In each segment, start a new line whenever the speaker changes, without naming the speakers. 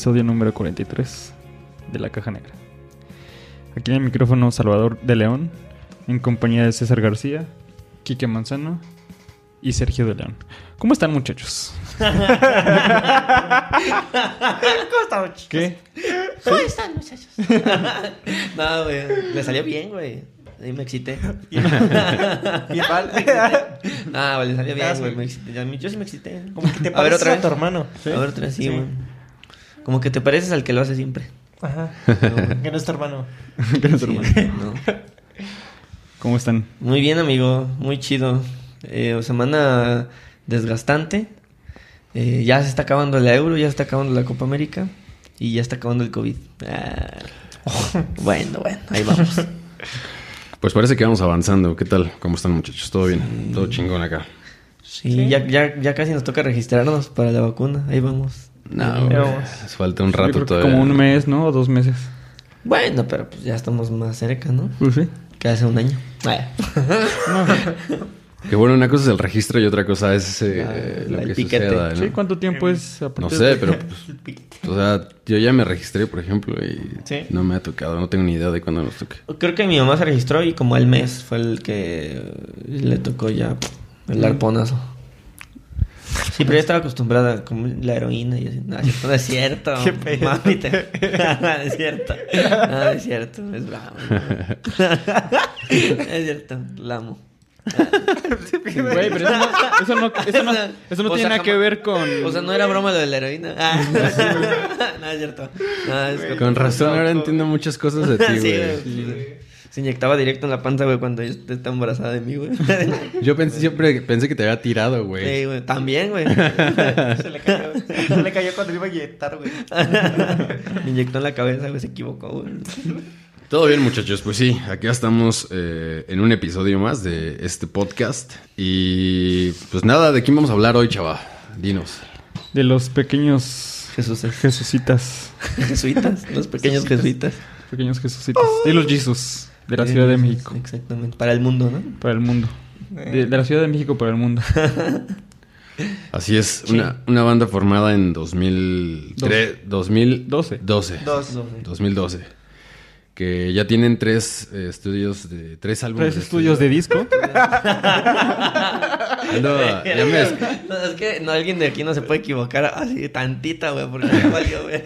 Episodio número 43 de La Caja Negra. Aquí en el micrófono Salvador de León, en compañía de César García, Quique Manzano y Sergio de León. ¿Cómo están muchachos?
¿Cómo están, muchachos?
¿Qué?
¿Cómo están, muchachos? no, güey. Me salió bien, güey. Ahí me excité.
Y mal.
Ah, güey, le salió bien,
sí.
güey. me excité. Yo sí me excité.
Como que te
A ver, otra
a,
vez.
tu hermano.
A ver, otra vez, sí,
Sí.
Como que te pareces al que lo hace siempre.
Ajá.
No,
Que no es tu hermano.
¿Qué es,
sí,
hermano?
no.
¿Cómo están?
Muy bien, amigo. Muy chido. Eh, semana desgastante. Eh, ya se está acabando el euro, ya se está acabando la Copa América. Y ya está acabando el COVID. Ah. Bueno, bueno, ahí vamos.
Pues parece que vamos avanzando. ¿Qué tal? ¿Cómo están muchachos? ¿Todo bien? Todo chingón acá.
Sí,
Sí.
Ya, ya, ya casi nos toca registrarnos para la vacuna. Ahí vamos.
No, falta un rato todavía.
como un mes, ¿no? O dos meses.
Bueno, pero pues ya estamos más cerca, ¿no?
Pues sí.
Que hace un año.
Que bueno, una cosa es el registro y otra cosa es eh,
La-
lo
el
que
piquete.
suceda, ¿no?
Sí, ¿cuánto tiempo es? a
No sé,
de-
pero pues, o sea, yo ya me registré, por ejemplo, y
Sí.
no me ha tocado, no tengo ni idea de cuándo nos toque.
Creo que mi mamá se registró y como al mes fue el que le tocó ya el arponazo. Sí, pero ella estaba acostumbrada como la heroína y así. No, es cierto, no es cierto.
Qué pedo.
Mami, te- No, es cierto. No, es cierto. Es bravo. Es cierto. La amo.
Güey, pero eso no, eso no, eso no, eso no tiene
sea,
nada que ver con...
O sea, no era broma lo de la heroína. Ah, no, es cierto. No, es que-
Con razón, ahora entiendo muchas cosas de ti,
Sí,
güey.
güey. Se inyectaba directo en la panza, güey, cuando ella está embarazada de mí, güey.
Yo pensé, siempre pensé que te había tirado, güey.
Sí, güey. También, güey.
Se le cayó. Se le cayó cuando le iba a inyectar, güey.
Me inyectó en la cabeza, güey. Se equivocó, güey.
Todo bien, muchachos. Pues sí, aquí estamos eh, en un episodio más de este podcast. Y pues nada, ¿de quién vamos a hablar hoy, chava? Dinos.
De los pequeños
Jesús es.
jesucitas.
Jesuitas. Los pequeños jesuitas.
Pequeños jesucitas. De los Jesus. De la Ciudad de México.
Exactamente. Para el mundo, ¿no?
Para el mundo. De, de la Ciudad de México para el mundo.
Así es, una, una banda formada en 2003, 2012.
Doce.
12.
Dos.
2012. Que ya tienen tres eh, estudios de tres álbumes.
Tres estudios de disco.
Ando- ya me
No, es que no, alguien de aquí no se puede equivocar así tantita, güey, porque ya valió, güey.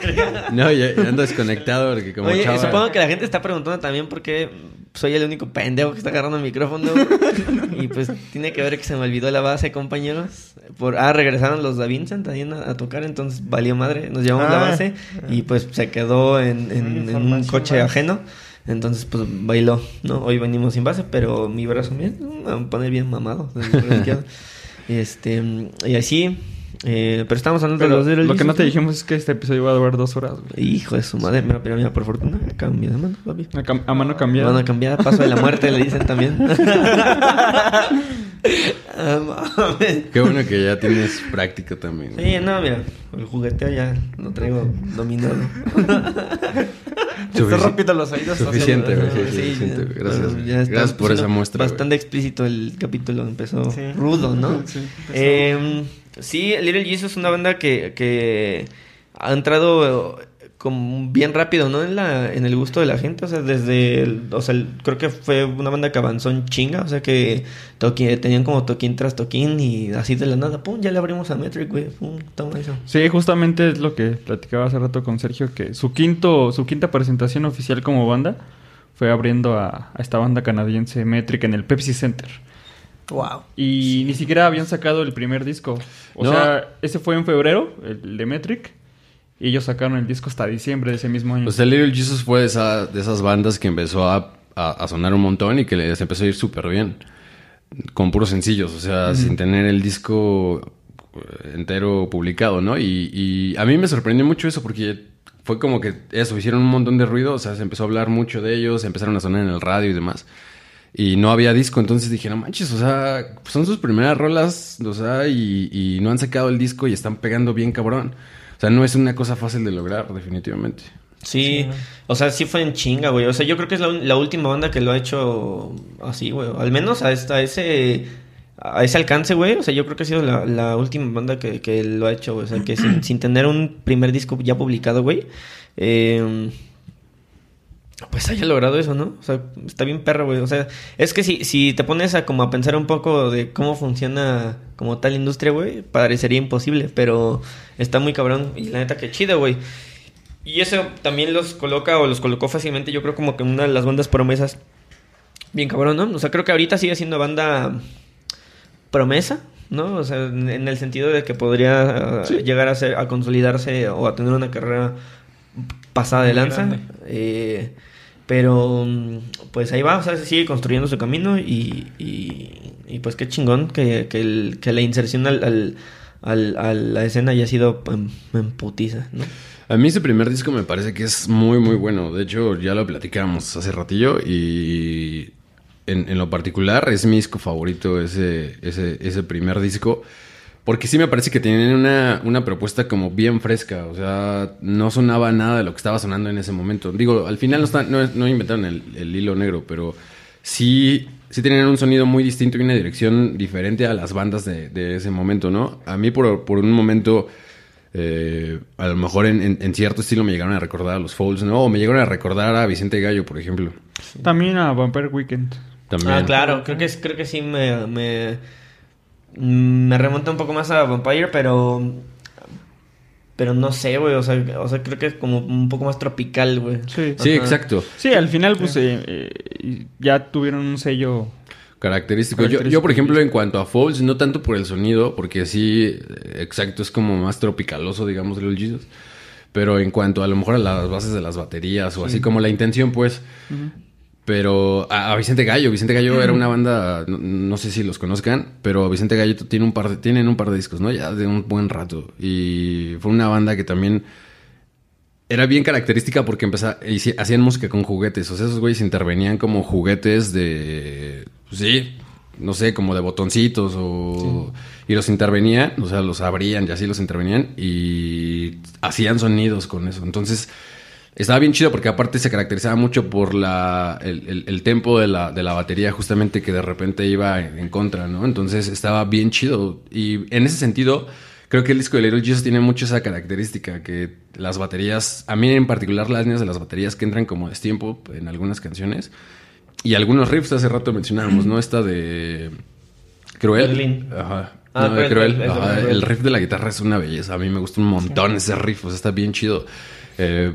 No, ya, ya ando desconectado porque como
Oye,
chava.
supongo que la gente está preguntando también por qué soy el único pendejo que está agarrando el micrófono. güey. y pues tiene que ver que se me olvidó la base, compañeros. Por, ah, regresaron los Da Vincent también a, a tocar, entonces valió madre. Nos llevamos la
Ah.
base y pues se quedó en, en- en un coche ajeno. Entonces, pues bailó, ¿no? Hoy venimos sin base, pero mi brazo, bien, me va a poner bien mamado. Este, y así, eh, pero estamos hablando
Pero
de los
lo que no te dijimos es que este episodio va a durar dos horas. güey.
Hijo de su madre, mira, pero mira, por fortuna, cambia de mano, papi.
A, cam- a mano cambiada.
Van a cambiar, paso de la muerte, le dicen también. Ah.
Qué bueno que ya tienes práctica también.
Sí, no, mira, el jugueteo ya lo traigo dominado.
Está rompiendo los oídos.
Suficiente, güey. Sí,
Sí,
suficiente,
ya.
güey. Gracias.
Bueno, ya está
Gracias por esa muestra.
Bastante explícito el capítulo, empezó
Sí.
rudo, ¿no?
Sí.
Eh, sí, Little Jesus es una banda que, que ha entrado eh, como bien rápido, ¿no? En la en el gusto de la gente, o sea, desde el- o sea, el- creo que fue una banda que avanzó en chinga, o sea, que toqui- tenían como toquín tras toquín y así de la nada, pum, ya le abrimos a Metric, güey, pum, toma eso.
Sí, justamente es lo que platicaba hace rato con Sergio, que su quinto, su quinta presentación oficial como banda fue abriendo a, a esta banda canadiense Metric en el Pepsi Center.
Wow.
Y ni siquiera habían sacado el primer disco. O
No.
sea, ese fue en febrero, el de Metric. Y ellos sacaron el disco hasta diciembre de ese mismo año.
O sea, Little Jesus fue de, esa- de esas bandas que empezó a, a- a sonar un montón y que les empezó a ir súper bien. Con puros sencillos, o sea, sin tener el disco entero publicado, ¿no? Y, y a mí me sorprendió mucho eso porque fue como que eso, hicieron un montón de ruido, o sea, se empezó a hablar mucho de ellos, empezaron a sonar en el radio y demás. Y no había disco, entonces dije, no manches, o sea, son sus primeras rolas, o sea, y, y no han sacado el disco y están pegando bien cabrón. O sea, no es una cosa fácil de lograr, definitivamente.
Sí, o sea, sí fue en chinga, güey. O sea, yo creo que es la, un- la última banda que lo ha hecho así, güey. Al menos a, esta, a ese a ese alcance, güey. O sea, yo creo que ha sido la, la última banda que, que lo ha hecho, güey. O sea, que sin, sin tener un primer disco ya publicado, güey. eh, pues haya logrado eso, ¿no? O sea, está bien perro, güey. O sea, es que si, si te pones a como a pensar un poco de cómo funciona como tal industria, güey, parecería imposible, pero está muy cabrón. Y la neta que chido, güey. Y eso también los coloca o los colocó fácilmente, yo creo como que una de las bandas promesas. Bien cabrón, ¿no? O sea, creo que ahorita sigue siendo banda promesa, ¿no? O sea, en, el sentido de que podría llegar a ser, a consolidarse o a tener una carrera pasada de lanza. Eh, pero mm, pues ahí va, o sea, se sigue construyendo su camino y, y, y, pues qué chingón que, que, el- que la inserción al, al- al- a la escena haya sido en, en putiza, ¿no?
A mí ese primer disco me parece que es muy, muy bueno. De hecho, ya lo platicábamos hace ratillo y en, en lo particular es mi disco favorito ese, ese, ese primer disco. Porque sí me parece que tienen una, una propuesta como bien fresca. O sea, no sonaba nada de lo que estaba sonando en ese momento. Digo, al final no, está- no, no inventaron el, el hilo negro, pero sí, sí tenían un sonido muy distinto y una dirección diferente a las bandas de, de ese momento, ¿no? A mí por, por un momento... Eh, a lo mejor en, en- en cierto estilo me llegaron a recordar a los Folds, ¿no? O me llegaron a recordar a Vicente Gallo, por ejemplo.
También a Vampire Weekend.
También.
Ah, claro, creo que, creo que sí me, me, me remonta un poco más a Vampire, pero pero no sé, güey, o sea, o sea, creo que es como un poco más tropical, güey.
Sí.
Sí, exacto.
Sí, al final, pues, eh, eh, ya tuvieron un sello.
Característico. Yo,
Característico
yo, por ejemplo, en cuanto a Folds, no tanto por el sonido, porque sí, exacto, es como más tropicaloso, digamos, Little Jesus. Pero en cuanto a lo mejor a las bases de las baterías o así como la intención, pues. Pero a, a Vicente Gallo, Vicente Gallo era una banda, no, no sé si los conozcan, pero Vicente Gallo tiene un par de, tienen un par de discos, ¿no? Ya de un buen rato. Y fue una banda que también era bien característica porque empezaba, hacían música con juguetes. O sea, esos güeyes intervenían como juguetes de. pues sí, no sé, como de botoncitos o. Y los intervenían, o sea, los abrían y así los intervenían y hacían sonidos con eso. Entonces. Estaba bien chido porque aparte se caracterizaba mucho por la, el, el- el tempo de la, de la batería justamente que de repente iba en, en contra, ¿no? Entonces estaba bien chido. Y en ese sentido, creo que el disco de Little Jesus tiene mucho esa característica que las baterías, a mí en particular las líneas de las baterías que entran como destiempo en algunas canciones y algunos riffs hace rato mencionábamos, ¿no? Esta de Cruel.
Berlín.
Ajá.
Ah,
No, de
Cruel,
Cruel.
el- el-
Ajá,
el-
el riff de la guitarra es una belleza. A mí me gusta un montón ese riff. O sea, está bien chido. Eh,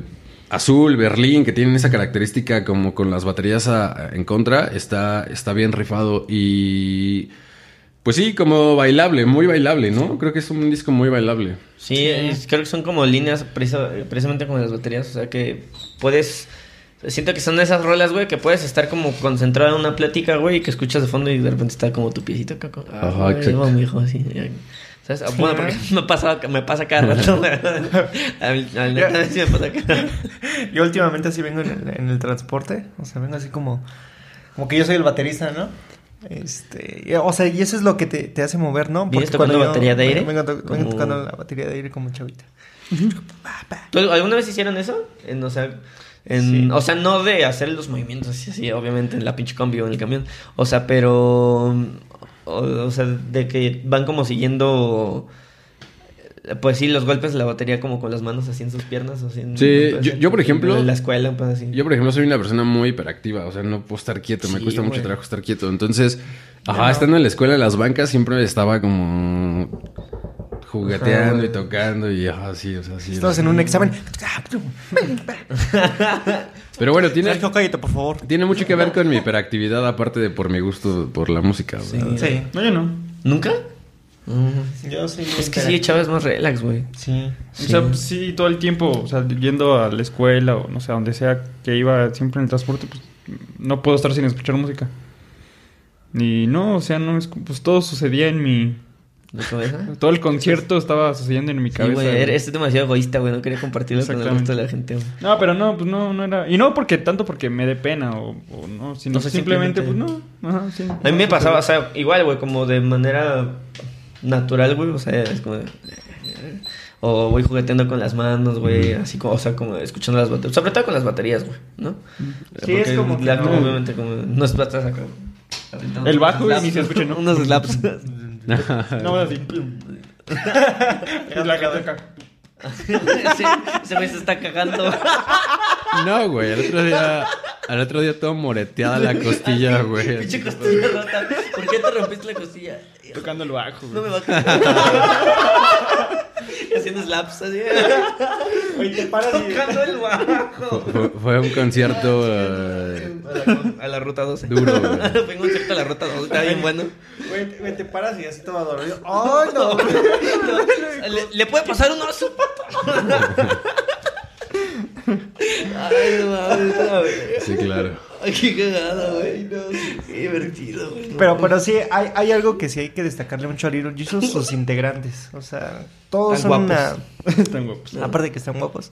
Azul, Berlín, que tienen esa característica como con las baterías a- en contra, está, está bien rifado. Y pues sí, como bailable, muy bailable, ¿no? Creo que es un disco muy bailable.
Sí, es- creo que son como líneas precisamente como las baterías, o sea que puedes... Siento que son esas rolas, güey, que puedes estar como concentrado en una plática, güey, y que escuchas de fondo y de repente está como tu piecito como, Ah,
Ajá, exacto.
va, mijo, así. ¿Sabes? Bueno, porque me pasa, me pasa cada rato. güey. Al- al neta, sí me pasa cada rato.
Yo últimamente así vengo en el, en el transporte, o sea, vengo así como, como que yo soy el baterista, ¿no? Este, o sea, y eso es lo que te, te hace mover, ¿no?
¿Vienes
Porque
tocando
cuando yo-
batería de aire?
Vengo, to- vengo tocando la batería de aire como chavita.
¿Tú ¿Alguna vez hicieron eso? En, o sea, en,
Sí.
o sea, no de hacer los movimientos así, así, obviamente en la pinche combi o en el camión. O sea, pero. O, o sea, de que van como siguiendo. Pues sí, los golpes de la batería como con las manos así en sus piernas. Así en-
Sí, yo- yo, por ejemplo-
En la escuela, pues así.
Yo, por ejemplo, soy una persona muy hiperactiva, o sea, no puedo estar quieto, me cuesta mucho trabajo estar quieto. Entonces, ajá,
No.
estando en la escuela, en las bancas, siempre estaba como jugueteando y tocando y así, o sea, así.
Estabas en un examen.
Pero bueno, tiene,
Sergio, cállate, por favor.
tiene mucho que ver con mi hiperactividad, aparte de por mi gusto por la música. ¿verdad?
Sí.
No, yo no.
¿Nunca?
Yo sí.
Es que sí, Chávez es más relax, güey.
Sí.
O sea, pues, sí, todo el tiempo, o sea, yendo a la escuela o no sé, a donde sea que iba siempre en el transporte, pues no puedo estar sin escuchar música. Y no, o sea, no es, pues todo sucedía en mi...
¿De cabeza?
Todo el concierto estaba sucediendo en mi
Sí,
cabeza.
güey,
güey.
eres demasiado egoísta, güey. No quería compartirlo con el resto de la gente, güey.
No, pero no, pues no, no era... Y no porque tanto porque me dé pena o, o no, sino simplemente,
simplemente-
pues no. Ajá, sí.
A mí me pasaba, o sea, igual, güey, como de manera natural, güey. O sea, es como. de- O voy jugueteando con las manos, güey. Así como, o sea, como escuchando las baterías. Sobre todo con las baterías, güey, ¿no?
Sí, es como que
la-
no.
obviamente, como. No es estás acá.
El bajo y
slaps,
ni se escucha, ¿no?
Unos slaps.
No, así. Es la gente
sí, ese güey se está cagando.
No, güey, al otro día, al otro día todo moreteada la costilla, güey.
Pinche costilla rota. ¿Por qué te rompiste la costilla?
Tocando el bajo,
No
güey.
me va caer. Haciendo slaps así.
Oye, te paras y...
Tocando el bajo.
Fue, fue un concierto eh,
A la, a la ruta 12.
Duro, güey.
Fue un concierto a la ruta 12. Está bien bueno.
Güey, güey, te paras y así todo dormido. ¡Ay, no!
Le, le puede pasar un oso, pato. Ay, no mames.
Sí, claro.
Ay, qué cagada, güey. No, qué divertido, güey.
Pero, pero sí, hay, hay algo que sí hay que destacarle mucho a Little Jesus, sus integrantes. O sea, todos
Están
son
guapos.
una...
Están guapos.
Aparte de que están guapos.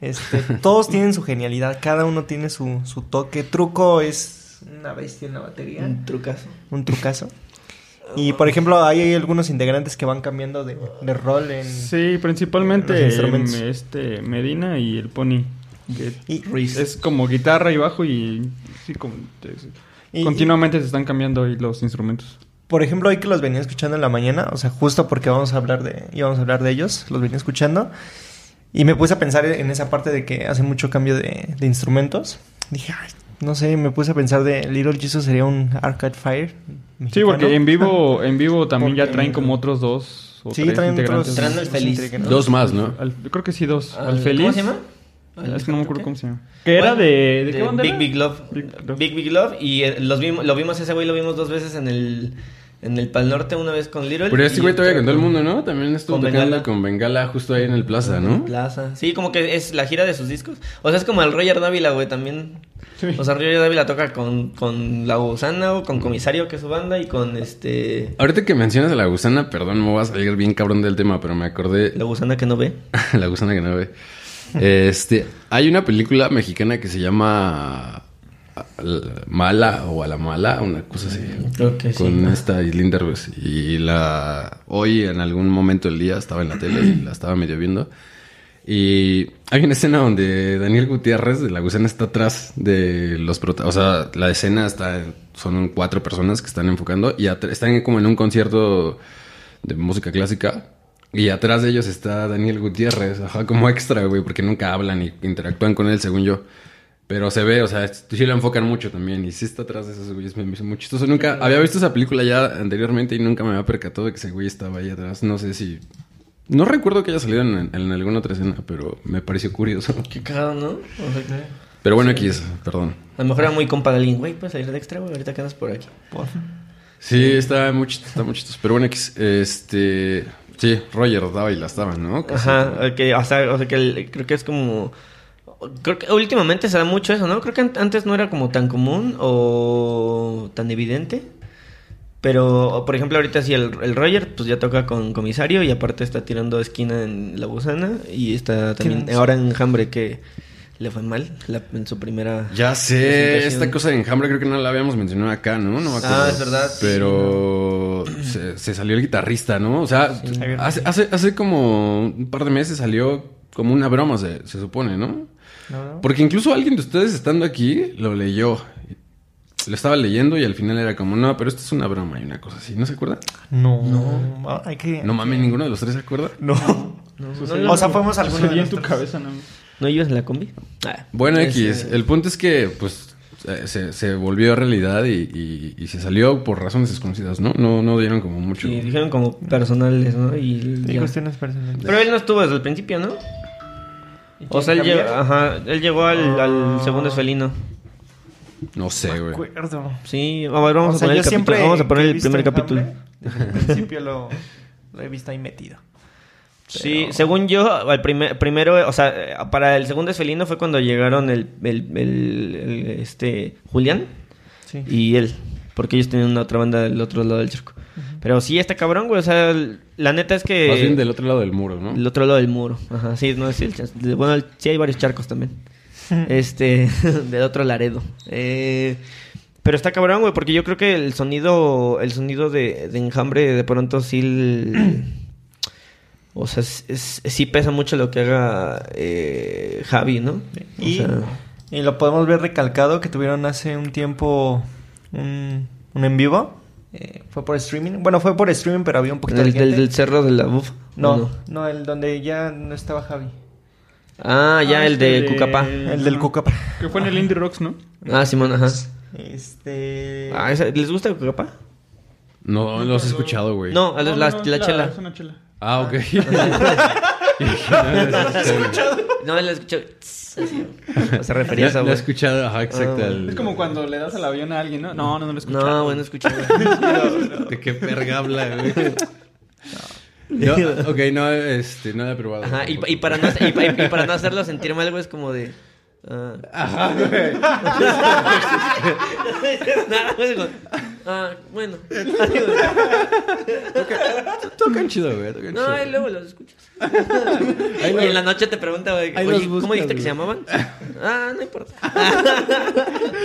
Este, todos tienen su genialidad, cada uno tiene su, su toque. Truco es una bestia en la batería,
Un trucazo.
un trucazo. Y por ejemplo, hay algunos integrantes que van cambiando de, de rol en...
Sí, principalmente
Los instrumentos.
este Medina y el Pony. Que
Y,
Ruiz.
es como guitarra y bajo y sí, como es-
Y-
continuamente se están cambiando ahí los instrumentos.
por ejemplo, hoy que los venía escuchando en la mañana, o sea, justo porque vamos a hablar de, íbamos a hablar de ellos, los venía escuchando. Y me puse a pensar en esa parte de que hace mucho cambio de, de instrumentos. Dije, ay, no sé, me puse a pensar de Little Jesus sería un Arcade Fire.
Sí, porque en vivo en vivo también ya traen como otros dos o
Sí,
tres
traen
integrantes.
otros-
Traen al feliz.
Dos más, ¿no?
Al- yo creo que sí dos.
Al-
Al feliz.
¿Cómo se llama?
Es que no me acuerdo
¿Qué?
cómo se llama. Que era de, de qué banda
Big
era?
Big Love.
Big Love.
Big Big Love. Y eh, los vimos, lo vimos ese güey, lo vimos dos veces en el, en el Pal Norte, una vez con Little.
Pero este güey todavía con todo el mundo, ¿no? También estuvo
Con
tocando
Bengala.
con Bengala justo ahí en el plaza, ¿no?
Plaza. Sí, como que es la gira de sus discos. O sea, es como el Roger Dávila, güey, también.
Sí.
O sea, Roger Dávila toca con, con La Gusana o con Comisario, que es su banda, y con este...
Ahorita que mencionas a la gusana, perdón, me voy a salir bien cabrón del tema, pero me acordé
La Gusana que no ve.
la gusana que no ve. Este, hay una película mexicana que se llama Mala o a la Mala, una cosa así.
Creo que sí.
Con esta Aislinn Derbez. Y la hoy en algún momento del día estaba en la tele y la estaba medio viendo. Y hay una escena donde Daniel Gutiérrez de la gusana está atrás de los prota- O sea, la escena está. Son cuatro personas que están enfocando y están como en un concierto de música clásica. Y atrás de ellos está Daniel Gutiérrez, ajá, como extra, güey, porque nunca hablan y interactúan con él, según yo. Pero se ve, o sea, sí lo enfocan mucho también. Y sí está atrás de esos güeyes, me hizo muy chistoso. Nunca había visto esa película ya anteriormente y nunca me había percatado de que ese güey estaba ahí atrás. No sé si. No recuerdo que haya salido en, en alguna otra escena, pero me pareció curioso.
Qué cagado, ¿no? O sea, que-
Pero bueno, aquí es, perdón.
A lo mejor era muy compa de alguien, güey, puedes salir de extra, güey, ahorita quedas por aquí.
Sí, está muy chistoso, está muy chistoso. Pero bueno, X, este. Sí, Roger Dávila estaba, ¿no? Que
Ajá,
sí.
eh, que, o sea, o sea, que el- creo que es como... Creo que últimamente se da mucho eso, ¿no? Creo que an- antes no era como tan común o tan evidente. Pero, por ejemplo, ahorita sí el, el Roger, pues ya toca con comisario y aparte está tirando esquina en la gusana y está también
Tienes-
ahora en Hambre que le fue mal la- en su primera...
Ya sé, esta cosa de enjambre creo que no la habíamos mencionado acá, ¿no? No me acuerdo.
Ah, es verdad.
Pero se, se salió el guitarrista, ¿no? O sea, hace, hace, hace como un par de meses salió como una broma, se, se supone, ¿no? Porque incluso alguien de ustedes estando aquí lo leyó. Lo estaba leyendo y al final era como, no, pero esto es una broma y una cosa así. ¿No se acuerda?
No, no. Hay que...
No mames, ninguno de los tres se acuerda.
No.
No,
Sucedió-
no,
O sea, fuimos
Sucedió en tu cabeza, ¿no?
¿no ibas en la combi? Ah,
Bueno,
es,
X,
eh,
el punto es que, pues, eh, se, se volvió realidad y, y- y se salió por razones desconocidas, ¿no? No, no dieron como mucho.
Y dijeron como personales, ¿no? Y
cuestiones personales.
Pero él no estuvo desde el principio, ¿no?
¿Y
O sea, él llegó, ajá, él llegó al, al
Ah.
segundo felino.
No sé, güey.
acuerdo.
Sí, a ver, vamos
O
a
sea,
poner
yo
el capítulo. Vamos a poner
que he
el
visto
primer capítulo.
Desde el principio lo, lo he visto ahí metido.
Sí,
Pero-
según yo, al primer, primero, o sea, eh, para el segundo felino fue cuando llegaron el, el, el- el, este, Julián
Sí.
y él, porque ellos tenían una otra banda del otro lado del charco. Pero sí, está cabrón, güey, o sea, la neta es que...
Más bien del otro lado del muro, ¿no?
El otro lado del muro. Ajá, sí, no es el Bueno, el- sí hay varios charcos también. este, del otro Laredo. Eh, pero está cabrón, güey, porque yo creo que el sonido, el sonido de, de enjambre de pronto sí. el- o sea, es- es- sí pesa mucho lo que haga eh, Javi, ¿no? O
Y,
sea,
y lo podemos ver recalcado que tuvieron hace un tiempo un, un en vivo. Eh, fue por streaming. Bueno, fue por streaming, pero había un poquito
del,
de
del,
gente.
del cerro de la buf.
No,
¿o
no, el donde ya no estaba Javi.
Ah, ya,
Ah,
el
este
de
de-
Cucapá.
El del
Ajá.
Cucapa.
Que fue en el Indie Rocks, ¿no?
Ah, Simón, ajá.
Este.
Ah, ¿esa- ¿Les gusta Cucapá?
No, los he escuchado, güey.
No, la, la-
no,
la
es
chela.
Es una chela.
Ah, ok. Y dije, no, no, no, no,
No, la escuché. Así, Se refería a esa,
Lo he
güey.
escuchado, ajá, exacto.
Ah,
al-
Es como cuando le das el avión a alguien, ¿no? No, no, no lo escuché.
No, bueno, escuché.
¿De qué perga habla, güey? Yo, ok, no, este, no la he probado.
Ajá, y, y para no, y, pa- y para no hacerlo sentir mal, güey, es como de. ah.
Ajá, güey.
Nada, güey, es como, ah, bueno.
Tocan chido, güey. Tocan
No,
chido.
y luego los escuchas.
Ahí
y
lo-
en la noche te pregunta, güey,
ahí
oye,
los buscas,
¿cómo dijiste que
güey.
se llamaban? Ah, no importa.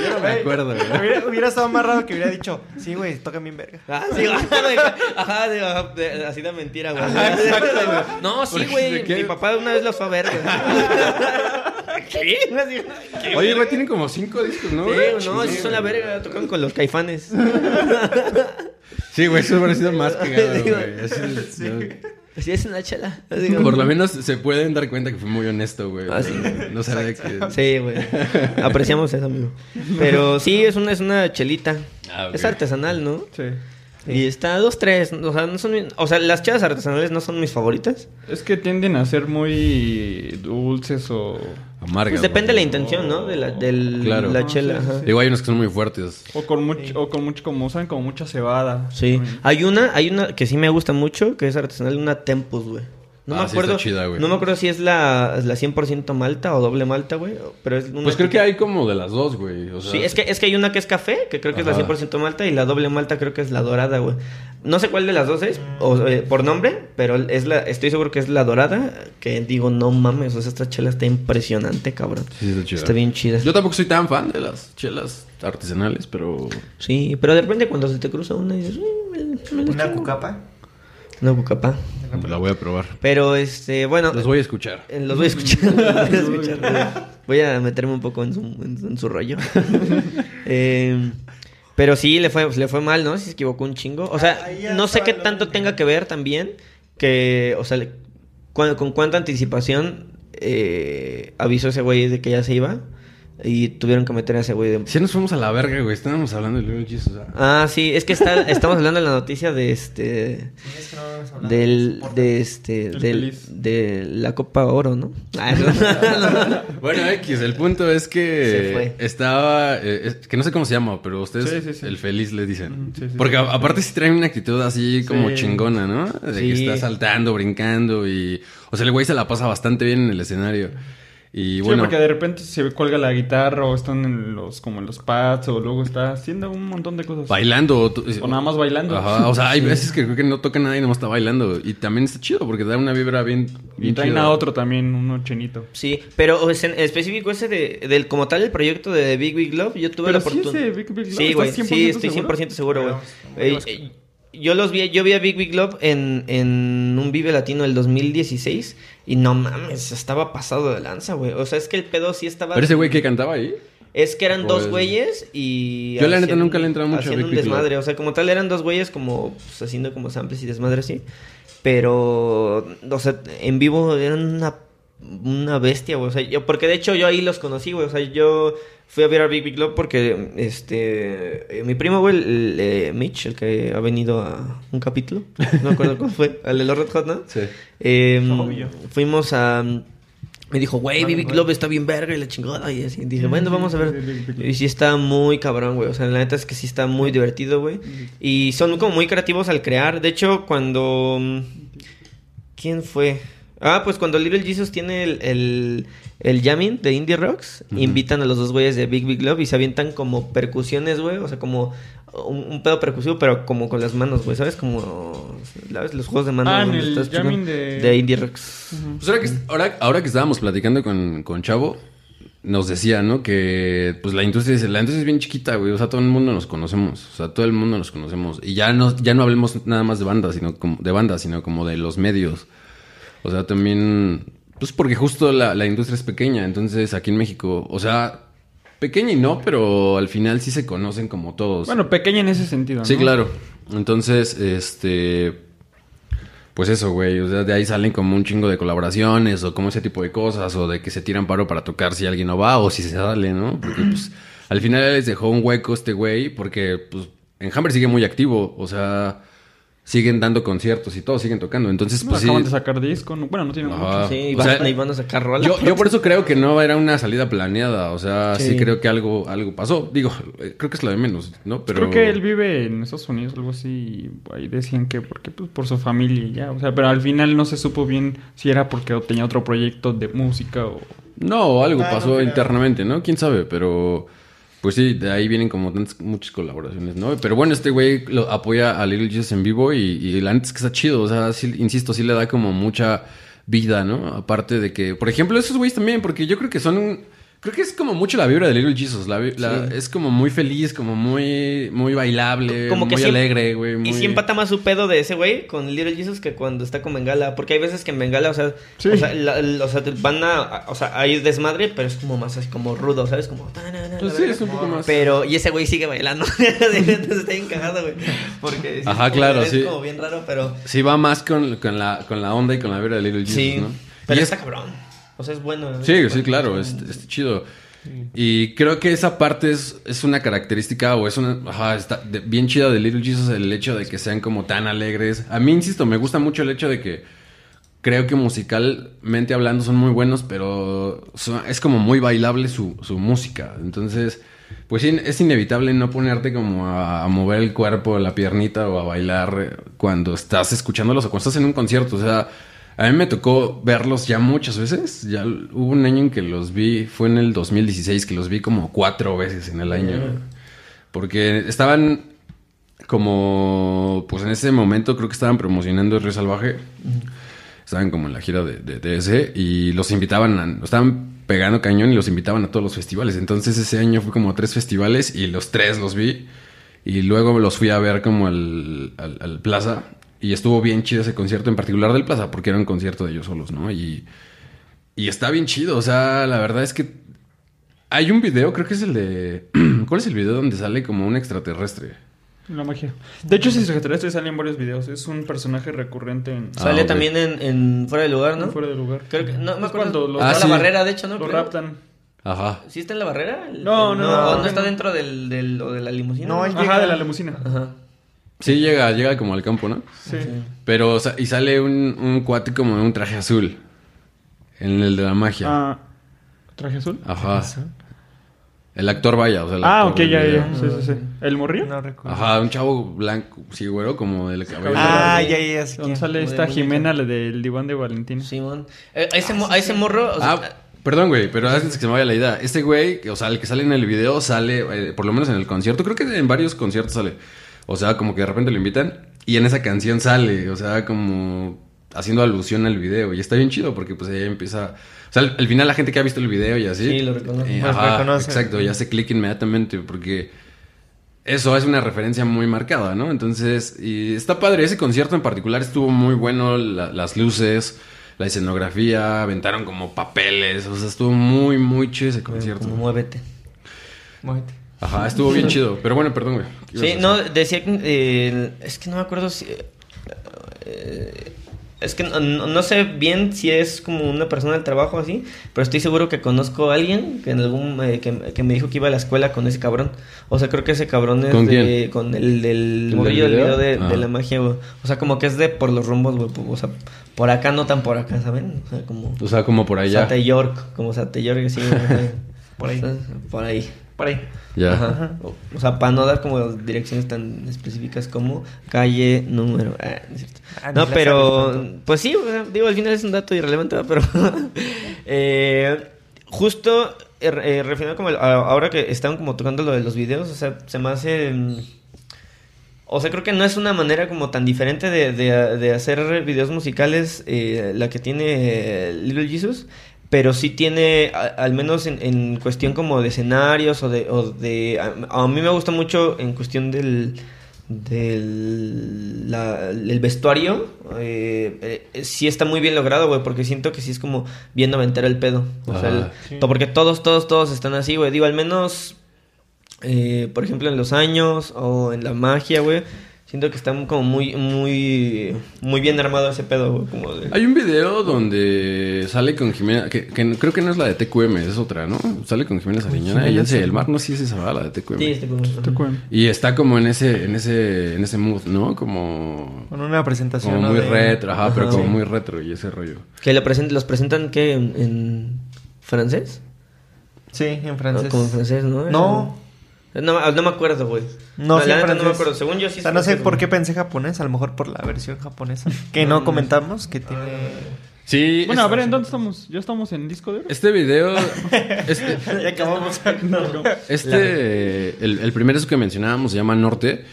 Yo no me acuerdo, güey.
Hubiera, hubiera estado más raro que hubiera dicho, sí, güey, tocan bien verga.
Ah, sí, ajá, de, ajá, de- ajá, de- así de mentira, güey. No, sí,
Porque,
güey. Mi papá una vez los fue a ver, güey. ¿Qué? Así, ¿qué,
Oye, güey, tienen como cinco discos, ¿no?
Sí,
güey?
no, sí son la verga, tocan con los caifanes.
Sí, güey, eso hubiera sido más cagado, güey. Así, no.
Así es una chela. Así como-
Por lo menos se pueden dar cuenta que fue muy honesto, güey.
Ah, sí.
No sabía que...
Sí, güey. Apreciamos eso, amigo. Pero sí, es una, es una chelita.
Ah, ok.
Es artesanal, ¿no?
Sí.
Y está dos, tres. O sea, no son o sea, las chelas artesanales no son mis favoritas.
Es que tienden a ser muy dulces o...
Amarga.
Pues depende de la intención, ¿no? De la, del,
Claro.
la chela.
sí, sí,
ajá.
sí.
Digo, hay unos que son muy fuertes.
O con mucho, o con mucho, como usan como mucha cebada.
Sí.
También.
Hay una, hay una que sí me gusta mucho, que es artesanal, una Tempus, güey. No
Ah,
me
sí
acuerdo.
está chida, güey.
no me acuerdo si es la, la 100% malta o doble malta, güey. Pero es una
Pues creo que hay como de las dos, güey. O sea,
Sí, es que, es que hay una que es café, que creo que es la 100% malta, y la doble malta creo que es la dorada, güey. No sé cuál de las dos es, o, eh, por nombre, pero es la, estoy seguro que es la dorada, que digo, no mames, o sea, esta chela está impresionante, cabrón.
Sí, está chida.
Está bien chida.
Yo tampoco soy tan fan de las chelas artesanales, pero...
Sí, pero de repente cuando se te cruza una y dices, "Mm, me- me la
Una
chingo".
cucapa.
La voy a probar.
Pero, este, bueno...
Los voy a escuchar.
eh, Los voy a escuchar. voy a escuchar. Voy a meterme un poco en su, en, en su rollo. Eh, pero sí, le fue, le fue mal, ¿no? Si se equivocó un chingo. O sea, no sé qué tanto tenga que ver también que, o sea, le- cu- con cuánta anticipación eh, avisó ese güey de que ya se iba y tuvieron que meter a ese güey de...
Si nos fuimos a la verga, güey. Estábamos hablando de Little Jesus. ah.
Ah, sí, es que está, estamos hablando de la noticia de este...
Sí, es que no hemos hablado
Del, de este,
El
del, de la Copa Oro, ¿no? Ah,
Bueno, X, el punto es que
Se fue.
estaba... eh, es- que no sé cómo se llama, pero ustedes
Sí, sí, sí.
el feliz le dicen.
Sí, sí,
Porque
sí.
a- aparte sí traen una actitud así como
Sí.
chingona, ¿no? De que
Sí.
está saltando, brincando y... O sea, el güey se la pasa bastante bien en el escenario. Y
Sí,
bueno...
porque de repente se cuelga la guitarra o están en los como en los pads o luego está haciendo un montón de cosas.
Bailando. O,
nada más bailando.
Ajá, o sea, hay veces que creo que no toca nada y nomás está bailando. Y también está chido porque da una vibra bien,
Y
bien
traen
chida.
a otro también, uno chinito.
Sí, pero es en específico ese de, del como tal el proyecto de Big Big Love, yo tuve
Pero
la
sí
oportunidad.
ese Big Big Love,
Sí,
¿estás
güey,
100%
sí, estoy
seguro?
100% seguro, güey. Eh, yo los vi, yo vi a Big Big Love en, en un Vive Latino del 2016 y no mames, estaba pasado de lanza, güey. O sea, es que el pedo sí estaba
Pero ese güey que cantaba ahí.
Es que eran dos
Pues-
güeyes y...
Yo la neta nunca le he entrado mucho a Big
un
Big Love.
desmadre, o sea, como tal eran dos güeyes como pues, haciendo como samples y desmadre así. Pero, o sea, en vivo eran una, una bestia, güey. O sea, yo, porque de hecho yo ahí los conocí, güey. O sea, yo fui a ver a Big Big Love porque este eh, mi primo, güey, el, eh, Mitch, el que ha venido a un capítulo, no me acuerdo cuál fue, al de los Red Hot, ¿no?
Sí.
Eh,
Obvio.
fuimos a me dijo, güey, Big Big. Love está bien verga y la chingada y así. Dije, bueno, vamos a ver. Y sí está muy cabrón, güey. O sea, la neta es que sí está muy divertido, güey. Y son como muy creativos al crear. De hecho, cuando... ¿Quién fue? Ah, pues cuando Little Jesus tiene el, el, el jamming de Indie Rocks, invitan a los dos güeyes de Big Big Love y se avientan como percusiones, güey. O sea, como un, un pedo percusivo, pero como con las manos, güey. ¿Sabes? Como ¿sabes? los juegos de manos.
Ah, en
donde
el
estás
jamming de-
de Indie Rocks.
Pues ahora que, ahora, ahora que estábamos platicando con, con Chavo, nos decía, ¿no? Que pues la industria, es- la industria es bien chiquita, güey. O sea, todo el mundo nos conocemos. O sea, todo el mundo nos conocemos. Y ya no, ya no hablemos nada más de bandas, sino como, de bandas, sino como de los medios. O sea, también. Pues porque justo la, la industria es pequeña. Entonces, aquí en México, o sea, pequeña y no, pero al final sí se conocen como todos.
Bueno, pequeña en ese sentido, ¿no?
Sí, claro. Entonces, este. Pues eso, güey. O sea, de ahí salen como un chingo de colaboraciones o como ese tipo de cosas. O de que se tiran paro para tocar si alguien no va o si se sale, ¿no? Porque, pues, al final les dejó un hueco este güey. Porque, pues, Enjambre sigue muy activo. O sea, siguen dando conciertos y todo, siguen tocando. Entonces,
No,
pues sí.
acaban de sacar disco. no- Bueno, no tiene
Ajá.
mucho.
Sí, y
O
van,
sea,
y van a sacar rola.
Yo, yo por eso creo que no era una salida planeada. O sea, sí,
Sí.
creo que algo, algo pasó. Digo, eh, creo que es lo de menos, ¿no? Pero.
Creo que él vive en Estados Unidos, algo así. y Ahí decían que porque pues, por su familia y ya. O sea, pero al final no se supo bien si era porque tenía otro proyecto de música o...
No, algo
Ah,
pasó internamente, ¿no? ¿Quién sabe? Pero, pues sí, de ahí vienen como tantas, muchas colaboraciones, ¿no? Pero bueno, este güey lo apoya a Little Jesus en vivo y, y la neta es que está chido, o sea, insisto, sí le da como mucha vida, ¿no? Aparte de que, por ejemplo, esos güeyes también, porque yo creo que son un... Creo que es como mucho la vibra de Little Jesus, la, vi- la-
Sí.
es como muy feliz, como muy, muy bailable,
Como que
muy
siempre-
alegre, güey.
Y sí empata más su pedo de ese güey con Little Jesus que cuando está con Bengala. Porque hay veces que en Bengala, o sea,
Sí.
o sea, la- o sea, van a, O sea, hay desmadre, pero es como más así como rudo, ¿sabes? Como.
Pues sí, es un poco más...
Pero, y ese güey sigue bailando. Entonces está bien cagado, güey. Porque.
Ajá,
es como-
claro,
es
sí.
como bien raro, pero.
Sí va más con, con, la, con la onda y con la vibra de Little Jesus,
Sí.
¿no?
Pero
Y es-
está cabrón. O sea, es bueno.
Sí, sí,
bueno.
claro, es, es chido. Y creo que esa parte es, es una característica o es una ajá, está de- bien chida de Little Jesus el hecho de que sean como tan alegres. A mí, insisto, me gusta mucho el hecho de que creo que musicalmente hablando son muy buenos, pero son- es como muy bailable su, su música. Entonces, pues es inevitable no ponerte como a, a mover el cuerpo, la piernita o a bailar cuando estás escuchándolos o cuando estás en un concierto. O sea, a mí me tocó verlos ya muchas veces. Ya hubo un año en que los vi, fue en el 2016, que los vi como cuatro veces en el año. Porque estaban como, pues en ese momento creo que estaban promocionando el Río Salvaje. Estaban como en la gira de, de, de ese y los invitaban, a, estaban pegando cañón y los invitaban a todos los festivales. Entonces ese año fue como a tres festivales y los tres los vi. Y luego los fui a ver como al, al, al Plaza. Y estuvo bien chido ese concierto, en particular del Plaza, porque era un concierto de ellos solos, ¿no? Y, y está bien chido, o sea, la verdad es que hay un video, creo que es el de... ¿Cuál es el video donde sale como un extraterrestre?
La magia. De hecho, ese extraterrestre sale en varios videos. Es un personaje recurrente en...
Ah,
Sale también en, en Fuera de Lugar, ¿no?
Fuera de lugar.
Creo que. No me
Es
acuerdo.
cuando los-
Ah, sí.
la barrera, de hecho, ¿no?
Lo
Creo.
raptan.
Ajá.
¿Sí está en la barrera? El-
No,
el-
no,
¿O
no.
no está dentro del, del, o de la limusina?
No, él
Ajá,
llega-
de la limusina.
Ajá.
Sí, llega, llega como al campo, ¿no?
Sí.
Pero, o sea, y sale un, un cuate como en un traje azul. En el de la magia.
Ah, ¿Traje azul?
Ajá. El actor vaya, o sea, el
Ah,
actor
ok, ya, ya. Sí, sí, sí. ¿El morrillo?
No recuerdo.
Ajá, un chavo blanco, sí, güero, como del cabello.
Ah, ya, ya, ya.
sale
de
esta. Jimena, la del diván de Valentina.
Simón. Eh, a, ese, mo- a ese morro. o sea,
Ah, perdón, güey, pero antes que se me vaya la idea. Este güey, o sea, el que sale en el video sale, eh, por lo menos en el concierto, creo que en varios conciertos sale. O sea, como que de repente lo invitan y en esa canción sale, o sea, como haciendo alusión al video. Y está bien chido porque pues ahí empieza... O sea, al, al final la gente que ha visto el video y así...
Sí, lo reconoce.
eh, ajá,
reconoce.
Exacto, ya se clic inmediatamente porque... Eso es una referencia muy marcada, ¿no? Entonces, y está padre. Ese concierto en particular estuvo muy bueno. la- las luces, la escenografía, aventaron como papeles. O sea, estuvo muy, muy chido ese concierto.
como muévete.
Muévete.
Ajá, estuvo bien chido. Pero bueno, perdón, güey. ¿Qué ibas
Sí, no, decía que. eh, es que no me acuerdo si. eh, Es que no, sé bien si es como una persona del trabajo así, pero estoy seguro que conozco a alguien que en algún eh, que, que me dijo que iba a la escuela con ese cabrón. O sea, creo que ese cabrón es
¿Con
de
quién?
con el del morrillo del
video?
video de, de
Ah.
la magia, güey. O sea, como que es de por los rumbos, güey. O sea, por acá no tan por acá, ¿saben? O sea, como
O sea, como por allá.
Santa York, como Santa York así, güey.
Por ahí.
Por ahí.
Por ahí.
Ya.
Ajá. O, o sea, para no dar como direcciones tan específicas como calle, número. ah, no es cierto.
Ah,
no, pero. Pues sí, o sea, digo, al final es un dato irrelevante, pero. eh, justo eh, eh, refiriendo como el- ahora que están como tocando lo de los videos, o sea, se me hace. mm, O sea, creo que no es una manera como tan diferente de, de- de hacer videos musicales eh, la que tiene Little Jesus, pero sí tiene, a- al menos en, en cuestión como de escenarios o de... O de a, a mí me gusta mucho en cuestión del, del la- el vestuario, eh, eh, sí está muy bien logrado, güey, porque siento que sí es como bien noventero el pedo. O sea,
Ajá.
el-
Sí.
to- porque todos, todos, todos están así, güey. Digo, al menos eh, por ejemplo, en los años o en la magia, güey. Siento que está como muy, muy, muy bien armado ese pedo. Como de...
Hay un video donde sale con Jimena, que, que creo que no es la de TQM, es otra, ¿no? Sale con Jimena Sariñana y Yance del Mar, no sé si es esa, ¿verdad? la de TQM.
Sí,
cuento.
Y está como en ese, en ese, en ese mood, ¿no? Como,
Con una presentación.
como
¿no?
muy
de-
retro, ajá, pero como
Sí.
muy retro y ese rollo.
Que lo present- los presentan, ¿qué? ¿En, en francés?
Sí, en francés.
Como en francés, ¿no?
No.
No, no me acuerdo, güey.
No, sí,
la
en
neta no me acuerdo. Según yo sí
O sea, no sé por qué pensé japonés, a lo mejor por la versión japonesa. Que no comentamos, que tiene...
Sí.
Bueno, a ver, ¿en dónde estamos? ¿Ya estamos en disco de oro?
Este video, este,
ya acabamos.
este el, el primer disco que mencionábamos se llama Norte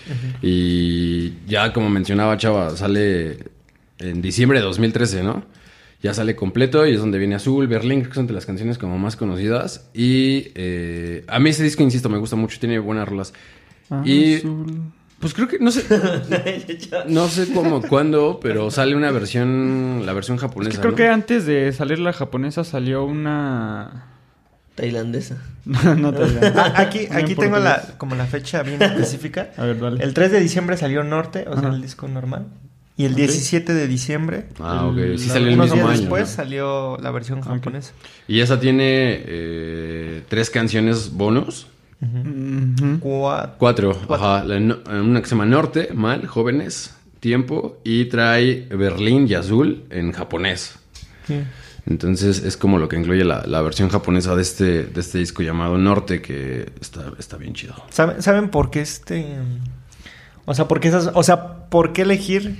y ya como mencionaba Chava, sale en diciembre de 2013, ¿no? Ya sale completo y es donde viene Azul, Berlín, creo que son de las canciones como más conocidas. Y eh, a mí ese disco, insisto, me gusta mucho, tiene buenas rolas. y
Azul.
pues creo que, no sé, no sé cómo, cuándo, pero sale una versión, la versión
Es
japonesa.
que creo
¿no?
que antes de salir la japonesa salió una...
Tailandesa.
no, no digo.
Ah, aquí aquí tengo la, como la fecha bien específica.
A ver, dale.
El 3 de diciembre salió Norte, o sea, el disco normal. Y el
Ok.
17 de diciembre,
Ah, ok. Sí salió el
unos
mismo
días
año.
después,
¿no?
salió la versión japonesa.
Y esa tiene eh, tres canciones bonus.
Ujú.
Cua-
Cuatro. Ajá. La una que se llama Norte, Mal, Jóvenes, Tiempo. Y trae Berlín y Azul en japonés.
Sí.
Entonces es como lo que incluye la, la versión japonesa de este, de este disco llamado Norte, que está, está bien chido.
¿Saben, ¿Saben por qué este...? O sea, ¿por qué esas, o sea, ¿por qué elegir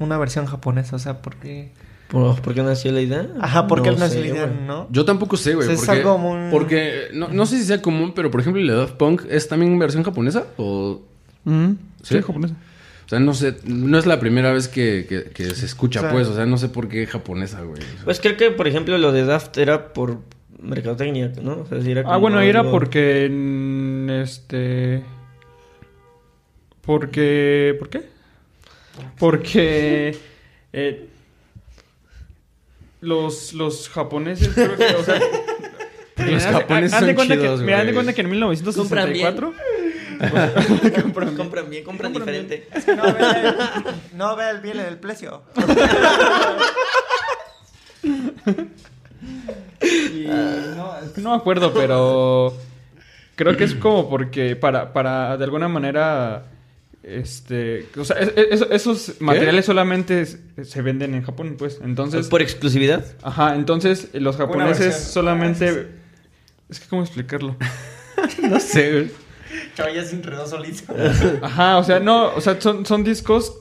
una versión japonesa? O sea, ¿por qué...?
¿Por, por qué nació la idea?
Ajá, ¿por qué
No
nació
sé,
la idea, no?
Yo tampoco sé, güey.
O sea, es
porque,
algo muy-
porque no, no sé si sea común, pero por ejemplo, de Daft Punk es también versión japonesa. O,
Ujú. Sí,
¿Sí?
japonesa.
o sea, no sé, no es la primera vez que, que- que se escucha,
O sea-
pues. O sea, no sé por qué japonesa, güey. O sea,
Pues creo que, por ejemplo, lo de Daft era por mercadotecnia, ¿no? O sea, era
Ah, bueno, era
algo-
porque... mm, Este... Porque... ¿Por qué? Porque... eh, los, los japoneses creo que... O sea,
Los japoneses son
cuenta que-
chidos,
mira, haz de cuenta que en 1964...
Compran, compran bien, compran diferente.
No ve, no ve el bien en el precio.
Y no, es que no me acuerdo, pero creo que es como porque para, para de alguna manera, este, o sea, es- es- esos materiales solamente se venden en Japón, pues, entonces,
¿Por exclusividad?
ajá, entonces los japoneses solamente, es que cómo explicarlo,
no sé, güey.
Chaval, ya se enredó solito.
ajá, o sea, no, o sea, son, son discos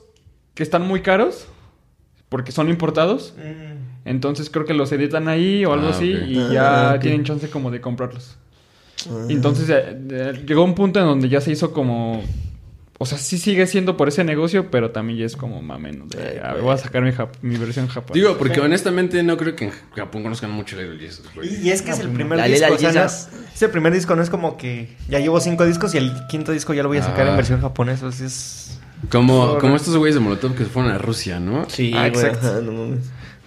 que están muy caros porque son importados,
Mm.
entonces creo que los editan ahí o algo
Ah,
así y
Ah,
ya
ok.
tienen chance como de comprarlos. Entonces eh, eh, llegó un punto en donde ya se hizo como. O sea, sí sigue siendo por ese negocio, pero también ya es como más menos. De,
Ay,
a ver,
güey.
voy a sacar mi, jap- mi versión japonesa.
Digo, porque honestamente no creo que en Japón conozcan mucho Little Jesus, güey.
Y, y es que es el primer
La
disco. O sea, no- es el primer disco, no es como que ya llevo cinco discos y el quinto disco ya lo voy a sacar
Ah.
en versión japonesa. Sea, es
Como, como estos güeyes de Molotov que se fueron a Rusia, ¿no?
Sí,
Ah,
güey,
exacto.
no